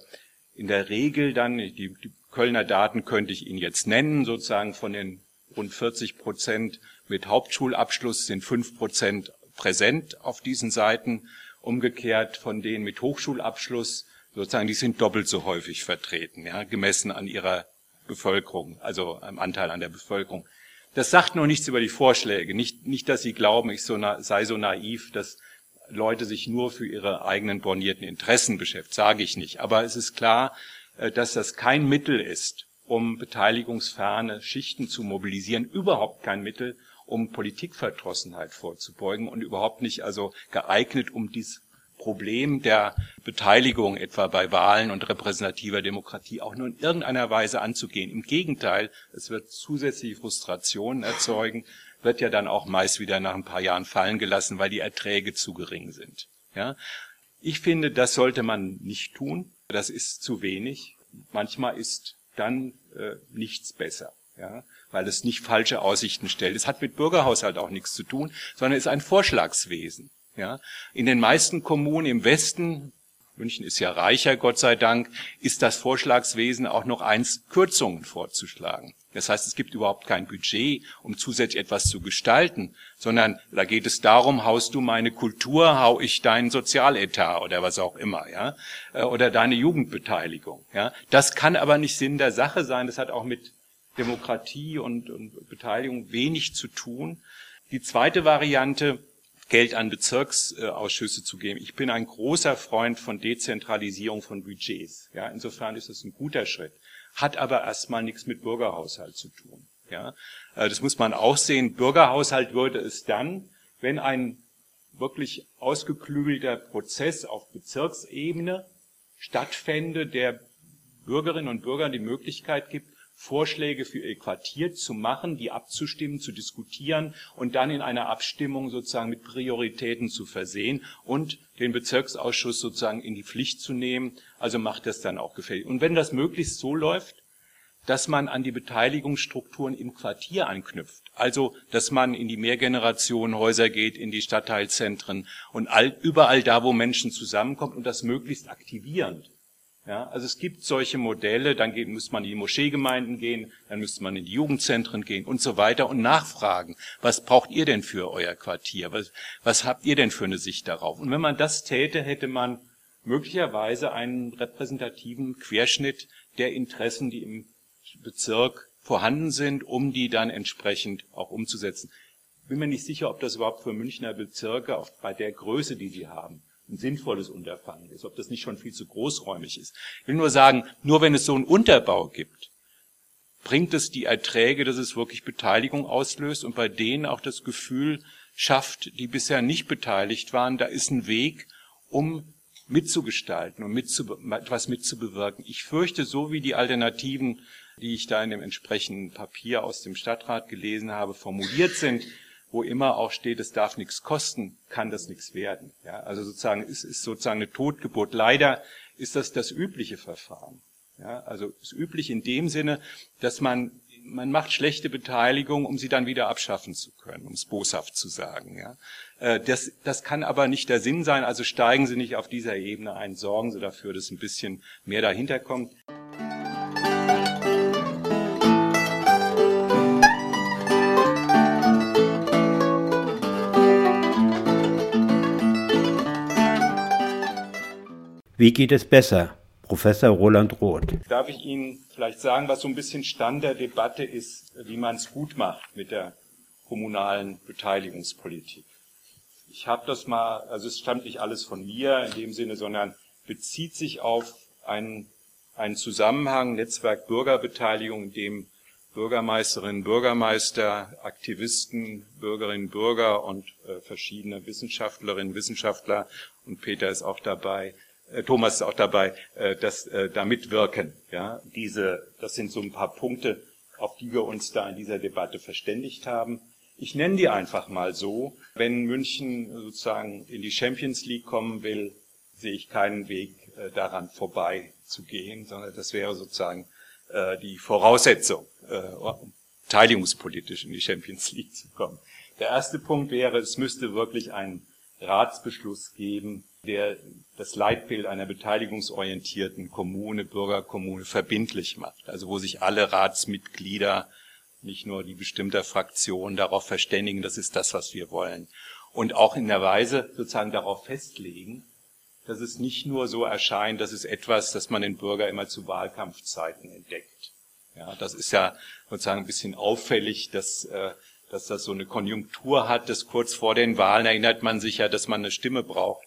in der Regel dann, die, die Kölner Daten könnte ich Ihnen jetzt nennen, sozusagen von den rund 40 Prozent mit Hauptschulabschluss sind fünf Prozent präsent auf diesen Seiten. Umgekehrt von denen mit Hochschulabschluss, sozusagen, die sind doppelt so häufig vertreten, ja, gemessen an ihrer Bevölkerung, also am Anteil an der Bevölkerung. Das sagt noch nichts über die Vorschläge. Nicht, nicht dass Sie glauben, ich so sei so naiv, dass Leute sich nur für ihre eigenen bornierten Interessen beschäftigen, sage ich nicht. Aber es ist klar, äh, dass das kein Mittel ist, um beteiligungsferne Schichten zu mobilisieren, überhaupt kein Mittel, um Politikverdrossenheit vorzubeugen und überhaupt nicht also geeignet, um dies Problem der Beteiligung etwa bei Wahlen und repräsentativer Demokratie auch nur in irgendeiner Weise anzugehen. Im Gegenteil, es wird zusätzliche Frustrationen erzeugen, wird ja dann auch meist wieder nach ein paar Jahren fallen gelassen, weil die Erträge zu gering sind. Ja? Ich finde, das sollte man nicht tun. Das ist zu wenig. Manchmal ist dann äh, nichts besser, ja? weil es nicht falsche Aussichten stellt. Es hat mit Bürgerhaushalt auch nichts zu tun, sondern ist ein Vorschlagswesen. Ja? In den meisten Kommunen im Westen München ist ja reicher, Gott sei Dank, ist das Vorschlagswesen auch noch eins, Kürzungen vorzuschlagen. Das heißt, es gibt überhaupt kein Budget, um zusätzlich etwas zu gestalten, sondern da geht es darum, haust du meine Kultur, hau ich deinen Sozialetat oder was auch immer, ja, äh, oder deine Jugendbeteiligung, ja. Das kann aber nicht Sinn der Sache sein. Das hat auch mit Demokratie und, und Beteiligung wenig zu tun. Die zweite Variante, Geld an Bezirksausschüsse zu geben. Ich bin ein großer Freund von Dezentralisierung von Budgets. Ja, insofern ist es ein guter Schritt. Hat aber erstmal nichts mit Bürgerhaushalt zu tun. Ja, äh, das muss man auch sehen. Bürgerhaushalt würde es dann, wenn ein wirklich ausgeklügelter Prozess auf Bezirksebene stattfände, der Bürgerinnen und Bürgern die Möglichkeit gibt, Vorschläge für ihr Quartier zu machen, die abzustimmen, zu diskutieren und dann in einer Abstimmung sozusagen mit Prioritäten zu versehen und den Bezirksausschuss sozusagen in die Pflicht zu nehmen. Also macht das dann auch gefällig. Und wenn das möglichst so läuft, dass man an die Beteiligungsstrukturen im Quartier anknüpft. Also, dass man in die Mehrgenerationenhäuser geht, in die Stadtteilzentren und all, überall da, wo Menschen zusammenkommen und das möglichst aktivierend. Ja, also es gibt solche Modelle, dann geht, muss man in die Moscheegemeinden gehen, dann müsste man in die Jugendzentren gehen und so weiter und nachfragen, was braucht ihr denn für euer Quartier? Was, was habt ihr denn für eine Sicht darauf? Und wenn man das täte, hätte man möglicherweise einen repräsentativen Querschnitt der Interessen, die im Bezirk vorhanden sind, um die dann entsprechend auch umzusetzen. Bin mir nicht sicher, ob das überhaupt für Münchner Bezirke, auch bei der Größe, die sie haben, ein sinnvolles Unterfangen ist, ob das nicht schon viel zu großräumig ist. Ich will nur sagen, nur wenn es so einen Unterbau gibt, bringt es die Erträge, dass es wirklich Beteiligung auslöst und bei denen auch das Gefühl schafft, die bisher nicht beteiligt waren, da ist ein Weg, um mitzugestalten und mitzu, etwas mitzubewirken. Ich fürchte, so wie die Alternativen die ich da in dem entsprechenden Papier aus dem Stadtrat gelesen habe, formuliert sind, wo immer auch steht, es darf nichts kosten, kann das nichts werden. Ja, also sozusagen es ist sozusagen eine Totgeburt. Leider ist das das übliche Verfahren. Ja, also es ist üblich in dem Sinne, dass man man macht schlechte Beteiligung, um sie dann wieder abschaffen zu können, um es boshaft zu sagen. Ja. Äh, das, das kann aber nicht der Sinn sein, also steigen Sie nicht auf dieser Ebene ein, sorgen Sie dafür, dass ein bisschen mehr dahinter kommt. Wie geht es besser? Professor Roland Roth. Darf ich Ihnen vielleicht sagen, was so ein bisschen Stand der Debatte ist, wie man es gut macht mit der kommunalen Beteiligungspolitik? Ich habe das mal, also es stammt nicht alles von mir in dem Sinne, sondern bezieht sich auf einen, einen Zusammenhang, Netzwerk Bürgerbeteiligung, in dem Bürgermeisterinnen, Bürgermeister, Aktivisten, Bürgerinnen, Bürger und äh, verschiedene Wissenschaftlerinnen, Wissenschaftler und Peter ist auch dabei, Thomas ist auch dabei, äh, dass äh, da mitwirken. Ja, diese, das sind so ein paar Punkte, auf die wir uns da in dieser Debatte verständigt haben. Ich nenne die einfach mal so. Wenn München sozusagen in die Champions League kommen will, sehe ich keinen Weg daran vorbei zu gehen, sondern das wäre sozusagen die Voraussetzung, beteiligungspolitisch in die Champions League zu kommen. Der erste Punkt wäre, es müsste wirklich einen Ratsbeschluss geben, der das Leitbild einer beteiligungsorientierten Kommune, Bürgerkommune verbindlich macht. Also wo sich alle Ratsmitglieder, nicht nur die bestimmter Fraktion, darauf verständigen, das ist das, was wir wollen. Und auch in der Weise sozusagen darauf festlegen, dass es nicht nur so erscheint, dass es etwas, das man den Bürger immer zu Wahlkampfzeiten entdeckt. Ja, das ist ja sozusagen ein bisschen auffällig, dass, äh, dass das so eine Konjunktur hat, dass kurz vor den Wahlen erinnert man sich ja, dass man eine Stimme braucht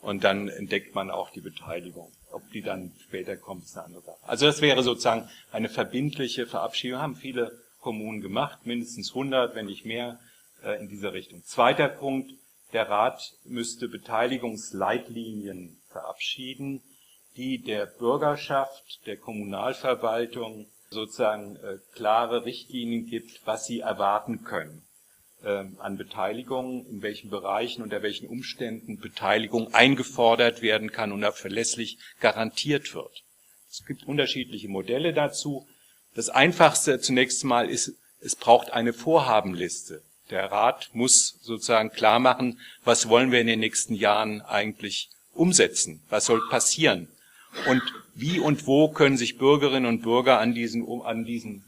und dann entdeckt man auch die Beteiligung. Ob die dann später kommt, ist eine andere Sache. Also das wäre sozusagen eine verbindliche Verabschiedung. Haben viele Kommunen gemacht, mindestens 100, wenn nicht mehr, äh, in dieser Richtung. Zweiter Punkt, der Rat müsste Beteiligungsleitlinien verabschieden, die der Bürgerschaft, der Kommunalverwaltung sozusagen äh, klare Richtlinien gibt, was sie erwarten können äh, an Beteiligung, in welchen Bereichen, unter welchen Umständen Beteiligung eingefordert werden kann und auch verlässlich garantiert wird. Es gibt unterschiedliche Modelle dazu. Das einfachste zunächst mal ist, es braucht eine Vorhabenliste. Der Rat muss sozusagen klar machen, was wollen wir in den nächsten Jahren eigentlich umsetzen? Was soll passieren? Und wie und wo können sich Bürgerinnen und Bürger an diesen, an diesen,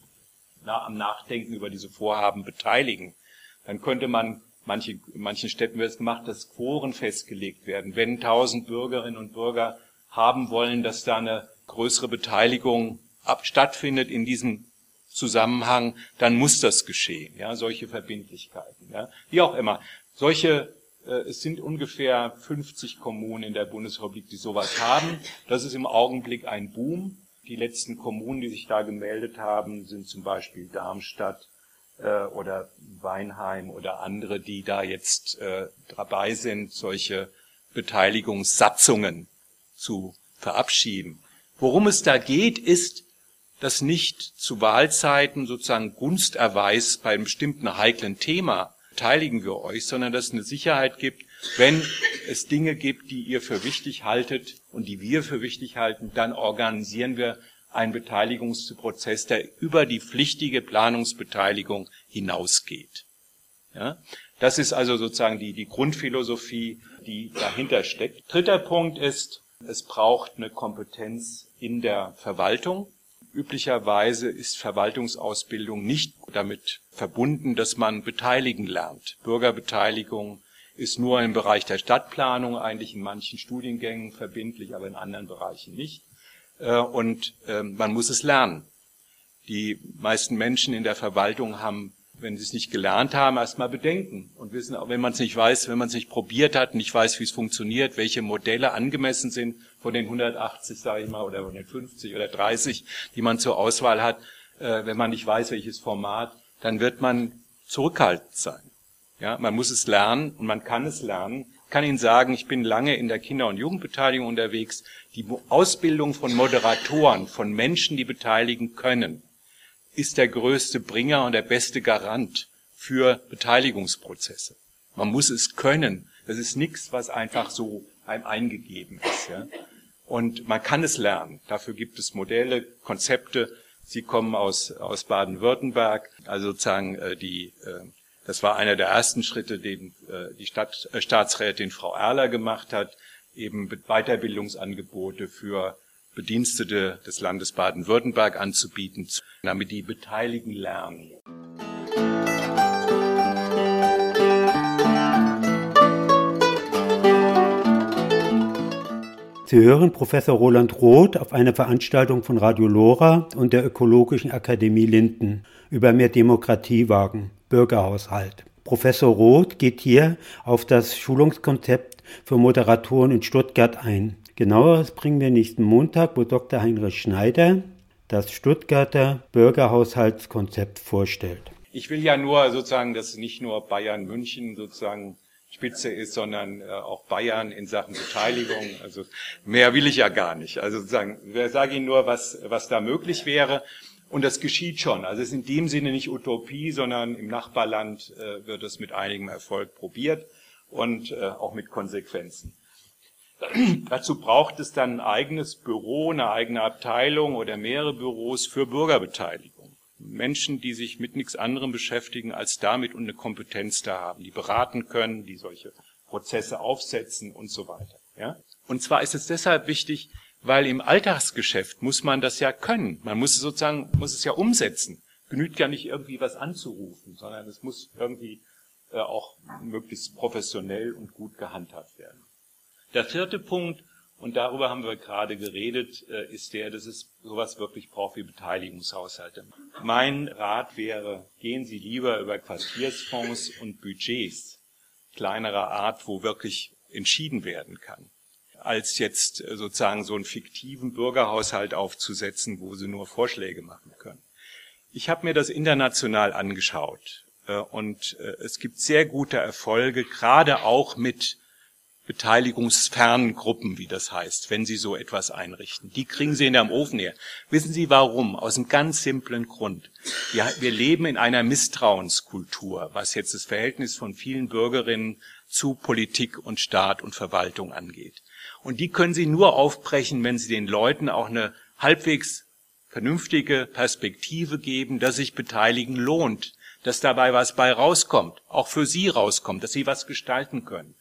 na, am Nachdenken über diese Vorhaben beteiligen? Dann könnte man, manche, in manchen Städten wird es gemacht, dass Quoren festgelegt werden. Wenn tausend Bürgerinnen und Bürger haben wollen, dass da eine größere Beteiligung ab, stattfindet in diesem Zusammenhang, dann muss das geschehen. Ja, solche Verbindlichkeiten. Ja, wie auch immer. Solche es sind ungefähr 50 Kommunen in der Bundesrepublik, die sowas haben. Das ist im Augenblick ein Boom. Die letzten Kommunen, die sich da gemeldet haben, sind zum Beispiel Darmstadt, äh, oder Weinheim oder andere, die da jetzt äh, dabei sind, solche Beteiligungssatzungen zu verabschieden. Worum es da geht, ist, dass nicht zu Wahlzeiten sozusagen Gunsterweis bei einem bestimmten heiklen Thema beteiligen wir euch, sondern dass es eine Sicherheit gibt, wenn es Dinge gibt, die ihr für wichtig haltet und die wir für wichtig halten, dann organisieren wir ein Beteiligungsprozess, der über die pflichtige Planungsbeteiligung hinausgeht. Ja? Das ist also sozusagen die, die Grundphilosophie, die dahinter steckt. Dritter Punkt ist, es braucht eine Kompetenz in der Verwaltung. Üblicherweise ist Verwaltungsausbildung nicht damit verbunden, dass man beteiligen lernt. Bürgerbeteiligung ist nur im Bereich der Stadtplanung eigentlich in manchen Studiengängen verbindlich, aber in anderen Bereichen nicht. Äh, und ähm, man muss es lernen. Die meisten Menschen in der Verwaltung haben wenn sie es nicht gelernt haben, erstmal bedenken und wissen, auch wenn man es nicht weiß, wenn man es nicht probiert hat, nicht weiß, wie es funktioniert, welche Modelle angemessen sind von den 180, sage ich mal, oder 150 oder 30, die man zur Auswahl hat, äh, wenn man nicht weiß, welches Format, dann wird man zurückhaltend sein. Ja, man muss es lernen und man kann es lernen. Ich kann Ihnen sagen, ich bin lange in der Kinder- und Jugendbeteiligung unterwegs. Die Ausbildung von Moderatoren, von Menschen, die beteiligen können, ist der größte Bringer und der beste Garant für Beteiligungsprozesse. Man muss es können. Das ist nichts, was einfach so einem eingegeben ist. Ja? Und man kann es lernen. Dafür gibt es Modelle, Konzepte. Sie kommen aus, aus Baden-Württemberg. Also sozusagen äh, die, äh, das war einer der ersten Schritte, den äh, die Stadt, äh, Staatsrätin Frau Erler gemacht hat, eben Weiterbildungsangebote für Bedienstete des Landes Baden-Württemberg anzubieten, damit die Beteiligten lernen. Sie hören Professor Roland Roth auf einer Veranstaltung von Radio Lora und der Ökologischen Akademie Linden über mehr Demokratie wagen, Bürgerhaushalt. Professor Roth geht hier auf das Schulungskonzept für Moderatoren in Stuttgart ein. Genaueres bringen wir nächsten Montag, wo Dr. Heinrich Schneider das Stuttgarter Bürgerhaushaltskonzept vorstellt. Ich will ja nur sozusagen, dass nicht nur Bayern München sozusagen Spitze ist, sondern äh, auch Bayern in Sachen Beteiligung. Also mehr will ich ja gar nicht. Also sozusagen, ich sage Ihnen nur, was, was da möglich wäre. Und das geschieht schon. Also es ist in dem Sinne nicht Utopie, sondern im Nachbarland äh, wird es mit einigem Erfolg probiert und äh, auch mit Konsequenzen. Dazu braucht es dann ein eigenes Büro, eine eigene Abteilung oder mehrere Büros für Bürgerbeteiligung. Menschen, die sich mit nichts anderem beschäftigen als damit und eine Kompetenz da haben, die beraten können, die solche Prozesse aufsetzen und so weiter. Ja? Und zwar ist es deshalb wichtig, weil im Alltagsgeschäft muss man das ja können. Man muss es sozusagen, muss es ja umsetzen. Genügt ja nicht irgendwie was anzurufen, sondern es muss irgendwie äh, auch möglichst professionell und gut gehandhabt werden. Der vierte Punkt, und darüber haben wir gerade geredet, äh, ist der, dass es sowas wirklich braucht wie Beteiligungshaushalte. Mein Rat wäre, gehen Sie lieber über Quartiersfonds und Budgets kleinerer Art, wo wirklich entschieden werden kann, als jetzt äh, sozusagen so einen fiktiven Bürgerhaushalt aufzusetzen, wo Sie nur Vorschläge machen können. Ich habe mir das international angeschaut äh, und es gibt sehr gute Erfolge, gerade auch mit beteiligungsfernen Gruppen, wie das heißt, wenn Sie so etwas einrichten. Die kriegen Sie in der Ofen her. Wissen Sie warum? Aus einem ganz simplen Grund. Wir, wir leben in einer Misstrauenskultur, was jetzt das Verhältnis von vielen Bürgerinnen zu Politik und Staat und Verwaltung angeht. Und die können Sie nur aufbrechen, wenn Sie den Leuten auch eine halbwegs vernünftige Perspektive geben, dass sich beteiligen lohnt, dass dabei was bei rauskommt, auch für Sie rauskommt, dass Sie was gestalten können.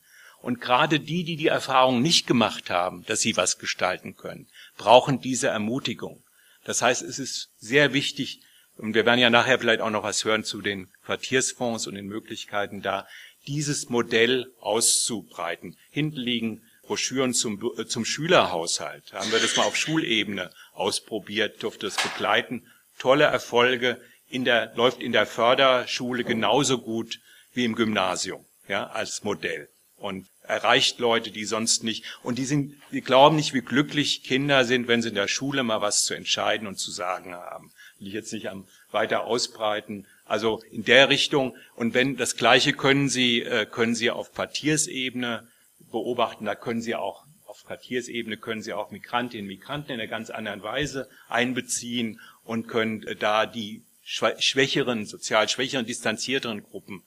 Und gerade die, die die Erfahrung nicht gemacht haben, dass sie was gestalten können, brauchen diese Ermutigung. Das heißt, es ist sehr wichtig, und wir werden ja nachher vielleicht auch noch was hören zu den Quartiersfonds und den Möglichkeiten da, dieses Modell auszubreiten. Hinten liegen Broschüren zum, äh, zum Schülerhaushalt. Da haben wir das mal auf Schulebene ausprobiert, durfte es begleiten. Tolle Erfolge in der, läuft in der Förderschule genauso gut wie im Gymnasium, ja, als Modell. Und erreicht Leute, die sonst nicht, und die sind, die glauben nicht, wie glücklich Kinder sind, wenn sie in der Schule mal was zu entscheiden und zu sagen haben. Will ich jetzt nicht am, weiter ausbreiten. Also in der Richtung. Und wenn das Gleiche können Sie, äh, können Sie auf Quartiersebene beobachten. Da können Sie auch auf Quartiersebene können Sie auch Migrantinnen Migranten in einer ganz anderen Weise einbeziehen und können äh, da die schwächeren, sozial schwächeren, distanzierteren Gruppen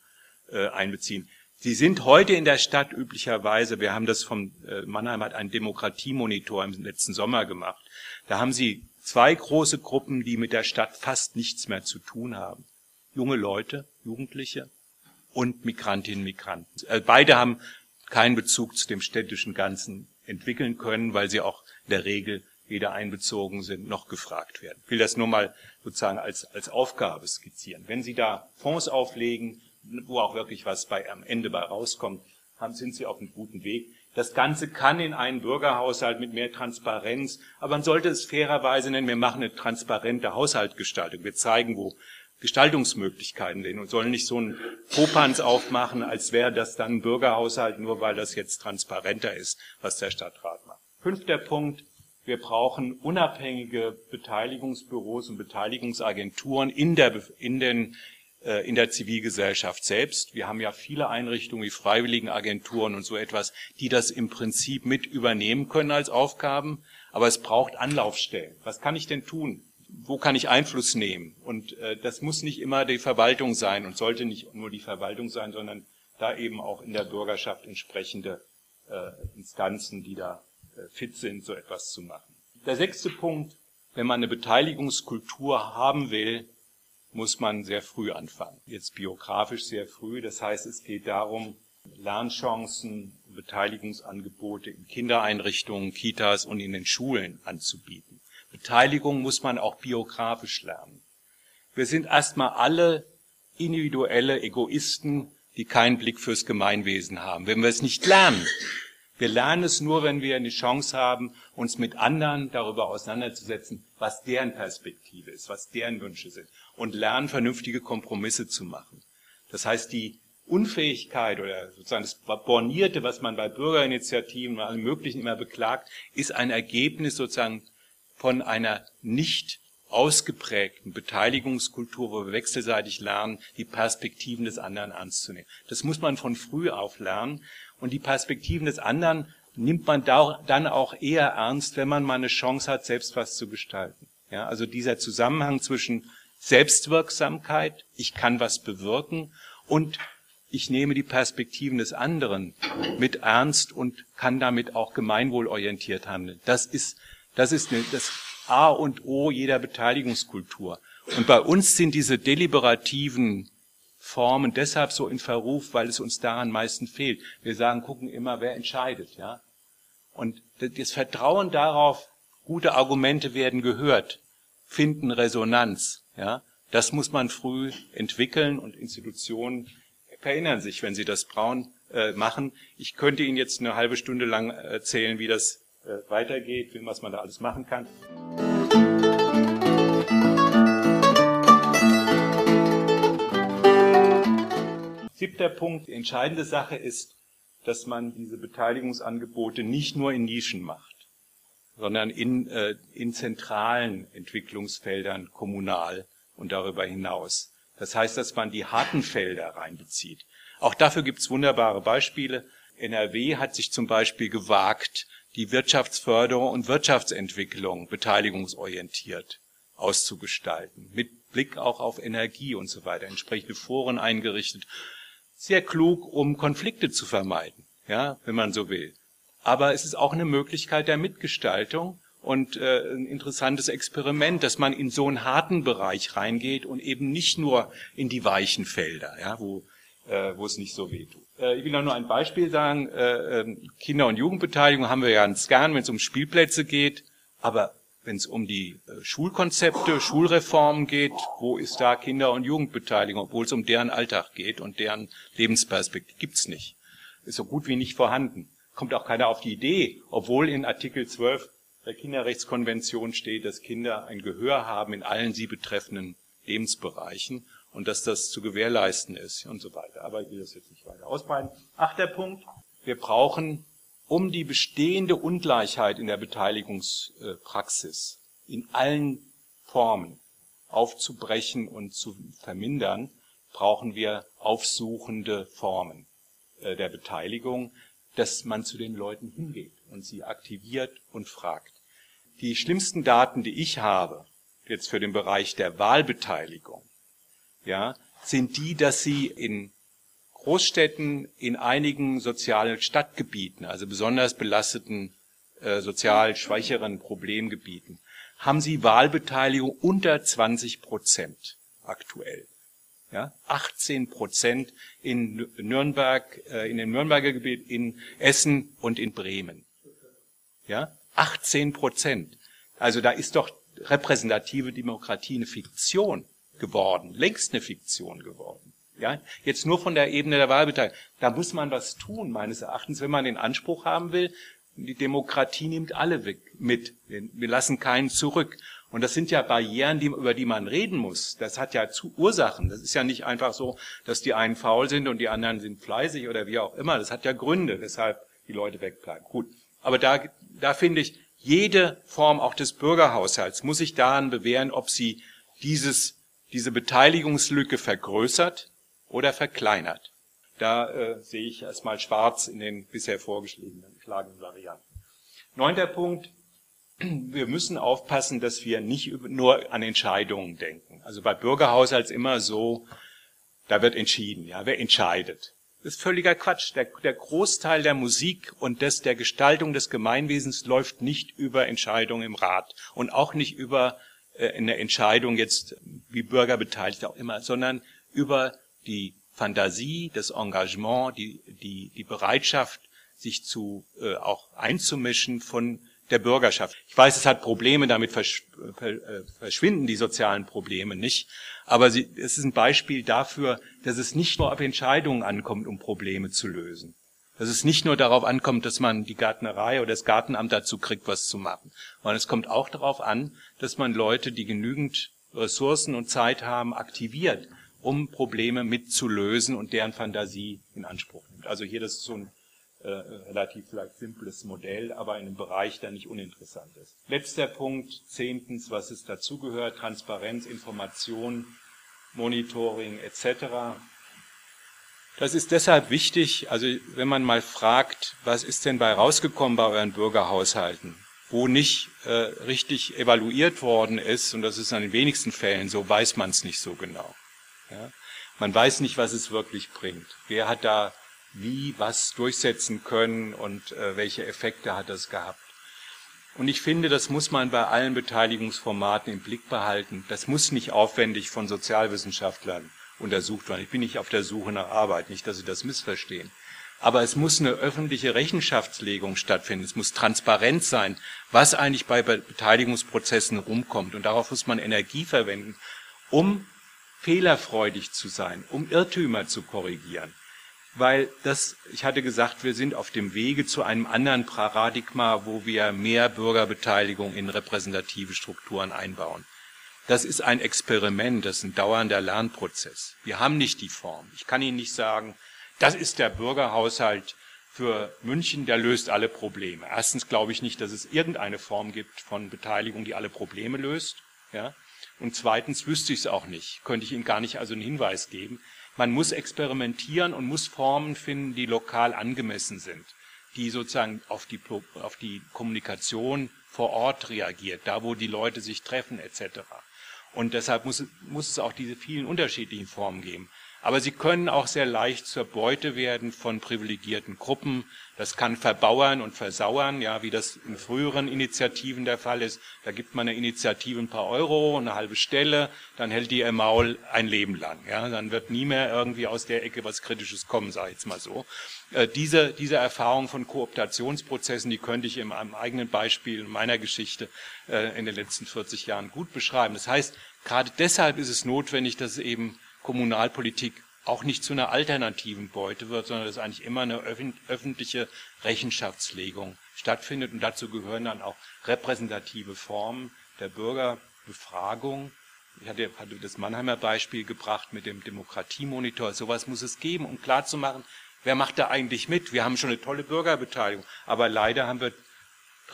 äh, einbeziehen. Sie sind heute in der Stadt üblicherweise, wir haben das vom, äh, Mannheim hat einen Demokratiemonitor im letzten Sommer gemacht, da haben Sie zwei große Gruppen, die mit der Stadt fast nichts mehr zu tun haben. Junge Leute, Jugendliche und Migrantinnen, Migranten. Äh, beide haben keinen Bezug zu dem städtischen Ganzen entwickeln können, weil sie auch in der Regel weder einbezogen sind noch gefragt werden. Ich will das nur mal sozusagen als, als Aufgabe skizzieren. Wenn Sie da Fonds auflegen, wo auch wirklich was bei, am Ende bei rauskommt, haben, sind Sie auf einem guten Weg. Das Ganze kann in einen Bürgerhaushalt mit mehr Transparenz, aber man sollte es fairerweise nennen, wir machen eine transparente Haushaltgestaltung. Wir zeigen, wo Gestaltungsmöglichkeiten sind und sollen nicht so einen Popanz aufmachen, als wäre das dann ein Bürgerhaushalt, nur weil das jetzt transparenter ist, was der Stadtrat macht. Fünfter Punkt. Wir brauchen unabhängige Beteiligungsbüros und Beteiligungsagenturen in der, in den in der Zivilgesellschaft selbst. Wir haben ja viele Einrichtungen wie Freiwilligenagenturen und so etwas, die das im Prinzip mit übernehmen können als Aufgaben. Aber es braucht Anlaufstellen. Was kann ich denn tun? Wo kann ich Einfluss nehmen? Und äh, das muss nicht immer die Verwaltung sein und sollte nicht nur die Verwaltung sein, sondern da eben auch in der Bürgerschaft entsprechende äh, Instanzen, die da äh, fit sind, so etwas zu machen. Der sechste Punkt, wenn man eine Beteiligungskultur haben will, muss man sehr früh anfangen. Jetzt biografisch sehr früh. Das heißt, es geht darum, Lernchancen, Beteiligungsangebote in Kindereinrichtungen, Kitas und in den Schulen anzubieten. Beteiligung muss man auch biografisch lernen. Wir sind erstmal alle individuelle Egoisten, die keinen Blick fürs Gemeinwesen haben. Wenn wir es nicht lernen, wir lernen es nur, wenn wir eine Chance haben, uns mit anderen darüber auseinanderzusetzen, was deren Perspektive ist, was deren Wünsche sind und lernen, vernünftige Kompromisse zu machen. Das heißt, die Unfähigkeit oder sozusagen das Bornierte, was man bei Bürgerinitiativen und allem Möglichen immer beklagt, ist ein Ergebnis sozusagen von einer nicht ausgeprägten Beteiligungskultur, wo wir wechselseitig lernen, die Perspektiven des anderen ernst zu nehmen. Das muss man von früh auf lernen. Und die Perspektiven des anderen nimmt man dann auch eher ernst, wenn man mal eine Chance hat, selbst was zu gestalten. Ja, also dieser Zusammenhang zwischen Selbstwirksamkeit, ich kann was bewirken und ich nehme die Perspektiven des anderen mit ernst und kann damit auch gemeinwohlorientiert handeln. Das ist, das ist eine, das A und O jeder Beteiligungskultur. Und bei uns sind diese deliberativen Formen deshalb so in Verruf, weil es uns daran meistens fehlt. Wir sagen, gucken immer, wer entscheidet, ja. Und das Vertrauen darauf, gute Argumente werden gehört, finden Resonanz, ja. Das muss man früh entwickeln und Institutionen erinnern sich, wenn sie das braun äh, machen. Ich könnte Ihnen jetzt eine halbe Stunde lang erzählen, wie das äh, weitergeht, was man da alles machen kann. Siebter Punkt, die entscheidende Sache ist, dass man diese Beteiligungsangebote nicht nur in Nischen macht, sondern in, äh, in zentralen Entwicklungsfeldern kommunal und darüber hinaus. Das heißt, dass man die harten Felder reinbezieht. Auch dafür gibt's wunderbare Beispiele. NRW hat sich zum Beispiel gewagt, die Wirtschaftsförderung und Wirtschaftsentwicklung beteiligungsorientiert auszugestalten, mit Blick auch auf Energie und so weiter, entsprechende Foren eingerichtet sehr klug, um Konflikte zu vermeiden, ja, wenn man so will. Aber es ist auch eine Möglichkeit der Mitgestaltung und äh, ein interessantes Experiment, dass man in so einen harten Bereich reingeht und eben nicht nur in die weichen Felder, ja, wo, äh, wo es nicht so weh tut. Äh, ich will nur ein Beispiel sagen. Äh, ähm, Kinder- und Jugendbeteiligung haben wir ja ganz gern, wenn es um Spielplätze geht. Aber wenn es um die äh, Schulkonzepte, Schulreformen geht, wo ist da Kinder- und Jugendbeteiligung, obwohl es um deren Alltag geht und deren Lebensperspektive, gibt's nicht. Ist so gut wie nicht vorhanden. Kommt auch keiner auf die Idee, obwohl in Artikel 12 der Kinderrechtskonvention steht, dass Kinder ein Gehör haben in allen sie betreffenden Lebensbereichen und dass das zu gewährleisten ist und so weiter. Aber ich will das jetzt nicht weiter ausbreiten. Achter Punkt. Wir brauchen um die bestehende Ungleichheit in der Beteiligungspraxis in allen Formen aufzubrechen und zu vermindern, brauchen wir aufsuchende Formen äh, der Beteiligung, dass man zu den Leuten hingeht und sie aktiviert und fragt. Die schlimmsten Daten, die ich habe, jetzt für den Bereich der Wahlbeteiligung, ja, sind die, dass sie in Großstädten in einigen sozialen Stadtgebieten, also besonders belasteten, äh, sozial schwächeren Problemgebieten, haben sie Wahlbeteiligung unter 20 Prozent aktuell. Ja, 18 Prozent in Nürnberg, äh, in dem Nürnberger Gebiet, in Essen und in Bremen. Ja, 18 Prozent. Also da ist doch repräsentative Demokratie eine Fiktion geworden, längst eine Fiktion geworden. Ja, jetzt nur von der Ebene der Wahlbeteiligung. Da muss man was tun, meines Erachtens, wenn man den Anspruch haben will, die Demokratie nimmt alle weg, mit. Wir lassen keinen zurück. Und das sind ja Barrieren, die, über die man reden muss. Das hat ja zu Ursachen. Das ist ja nicht einfach so, dass die einen faul sind und die anderen sind fleißig oder wie auch immer. Das hat ja Gründe, weshalb die Leute wegbleiben. Gut. Aber da, da finde ich, jede Form auch des Bürgerhaushalts muss sich daran bewähren, ob sie dieses, diese Beteiligungslücke vergrößert oder verkleinert. Da äh, sehe ich erstmal schwarz in den bisher vorgeschlagenen Varianten. Neunter Punkt. Wir müssen aufpassen, dass wir nicht nur an Entscheidungen denken. Also bei Bürgerhaushalts immer so, da wird entschieden, ja, wer entscheidet. Das ist völliger Quatsch. Der, der Großteil der Musik und des, der Gestaltung des Gemeinwesens läuft nicht über Entscheidungen im Rat und auch nicht über äh, eine Entscheidung jetzt, wie Bürger beteiligt auch immer, sondern über die Fantasie, das Engagement, die, die, die Bereitschaft, sich zu äh, auch einzumischen von der Bürgerschaft. Ich weiß, es hat Probleme, damit versch äh, verschwinden die sozialen Probleme nicht. Aber sie, es ist ein Beispiel dafür, dass es nicht nur auf Entscheidungen ankommt, um Probleme zu lösen. Dass es nicht nur darauf ankommt, dass man die Gärtnerei oder das Gartenamt dazu kriegt, was zu machen, sondern es kommt auch darauf an, dass man Leute, die genügend Ressourcen und Zeit haben, aktiviert, um Probleme mitzulösen und deren Fantasie in Anspruch nimmt. Also hier das ist so ein äh, relativ vielleicht simples Modell, aber in einem Bereich, der nicht uninteressant ist. Letzter Punkt, zehntens, was es dazugehört, Transparenz, Information, Monitoring etc. Das ist deshalb wichtig, also wenn man mal fragt, was ist denn bei rausgekommen bei euren Bürgerhaushalten, wo nicht äh, richtig evaluiert worden ist, und das ist in den wenigsten Fällen so, weiß man es nicht so genau. Ja? Man weiß nicht, was es wirklich bringt. Wer hat da wie was durchsetzen können und äh, welche Effekte hat das gehabt. Und ich finde, das muss man bei allen Beteiligungsformaten im Blick behalten. Das muss nicht aufwendig von Sozialwissenschaftlern untersucht werden. Ich bin nicht auf der Suche nach Arbeit, nicht, dass Sie das missverstehen. Aber es muss eine öffentliche Rechenschaftslegung stattfinden. Es muss transparent sein, was eigentlich bei Beteiligungsprozessen rumkommt. Und darauf muss man Energie verwenden, um fehlerfreudig zu sein, um Irrtümer zu korrigieren. Weil das, ich hatte gesagt, wir sind auf dem Wege zu einem anderen Paradigma, wo wir mehr Bürgerbeteiligung in repräsentative Strukturen einbauen. Das ist ein Experiment, das ist ein dauernder Lernprozess. Wir haben nicht die Form. Ich kann Ihnen nicht sagen, das ist der Bürgerhaushalt für München, der löst alle Probleme. Erstens glaube ich nicht, dass es irgendeine Form gibt von Beteiligung, die alle Probleme löst. Ja? Und zweitens wüsste ich es auch nicht, könnte ich Ihnen gar nicht also einen Hinweis geben. Man muss experimentieren und muss Formen finden, die lokal angemessen sind, die sozusagen auf die, auf die Kommunikation vor Ort reagiert, da wo die Leute sich treffen etc. Und deshalb muss, muss es auch diese vielen unterschiedlichen Formen geben. Aber sie können auch sehr leicht zur Beute werden von privilegierten Gruppen. Das kann verbauern und versauern, ja, wie das in früheren Initiativen der Fall ist. Da gibt man eine Initiative ein paar Euro, eine halbe Stelle, dann hält die ihr Maul ein Leben lang. Ja, dann wird nie mehr irgendwie aus der Ecke was Kritisches kommen, sage ich jetzt mal so. Äh, diese, diese Erfahrung von Kooptationsprozessen, die könnte ich in einem eigenen Beispiel meiner Geschichte äh, in den letzten 40 Jahren gut beschreiben. Das heißt, gerade deshalb ist es notwendig, dass eben Kommunalpolitik auch nicht zu einer alternativen Beute wird, sondern dass eigentlich immer eine öffentliche Rechenschaftslegung stattfindet. Und dazu gehören dann auch repräsentative Formen der Bürgerbefragung. Ich hatte, hatte das Mannheimer Beispiel gebracht mit dem Demokratiemonitor. Sowas muss es geben, um klarzumachen, wer macht da eigentlich mit? Wir haben schon eine tolle Bürgerbeteiligung, aber leider haben wir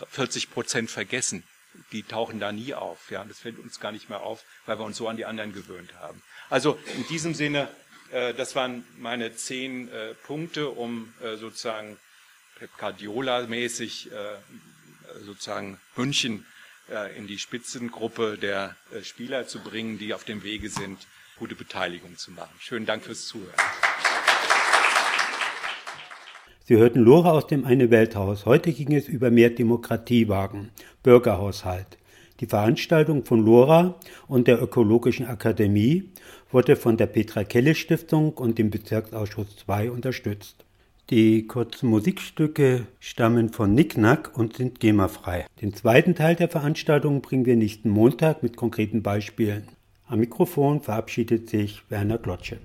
40 Prozent vergessen die tauchen da nie auf. Ja, das fällt uns gar nicht mehr auf, weil wir uns so an die anderen gewöhnt haben. Also in diesem Sinne, äh, das waren meine zehn äh, Punkte, um äh, sozusagen Guardiola-mäßig sozusagen München in die Spitzengruppe der Spieler zu bringen, die auf dem Wege sind, gute Beteiligung zu machen. Schönen Dank fürs Zuhören. Sie hörten Lore aus dem Eine Welthaus. Heute ging es über mehr Demokratiewagen, Bürgerhaushalt. Die Veranstaltung von LoRa und der Ökologischen Akademie wurde von der Petra Kelle Stiftung und dem Bezirksausschuss II unterstützt. Die kurzen Musikstücke stammen von Nicknack und sind GEMA-frei. Den zweiten Teil der Veranstaltung bringen wir nächsten Montag mit konkreten Beispielen. Am Mikrofon verabschiedet sich Werner Klotsche.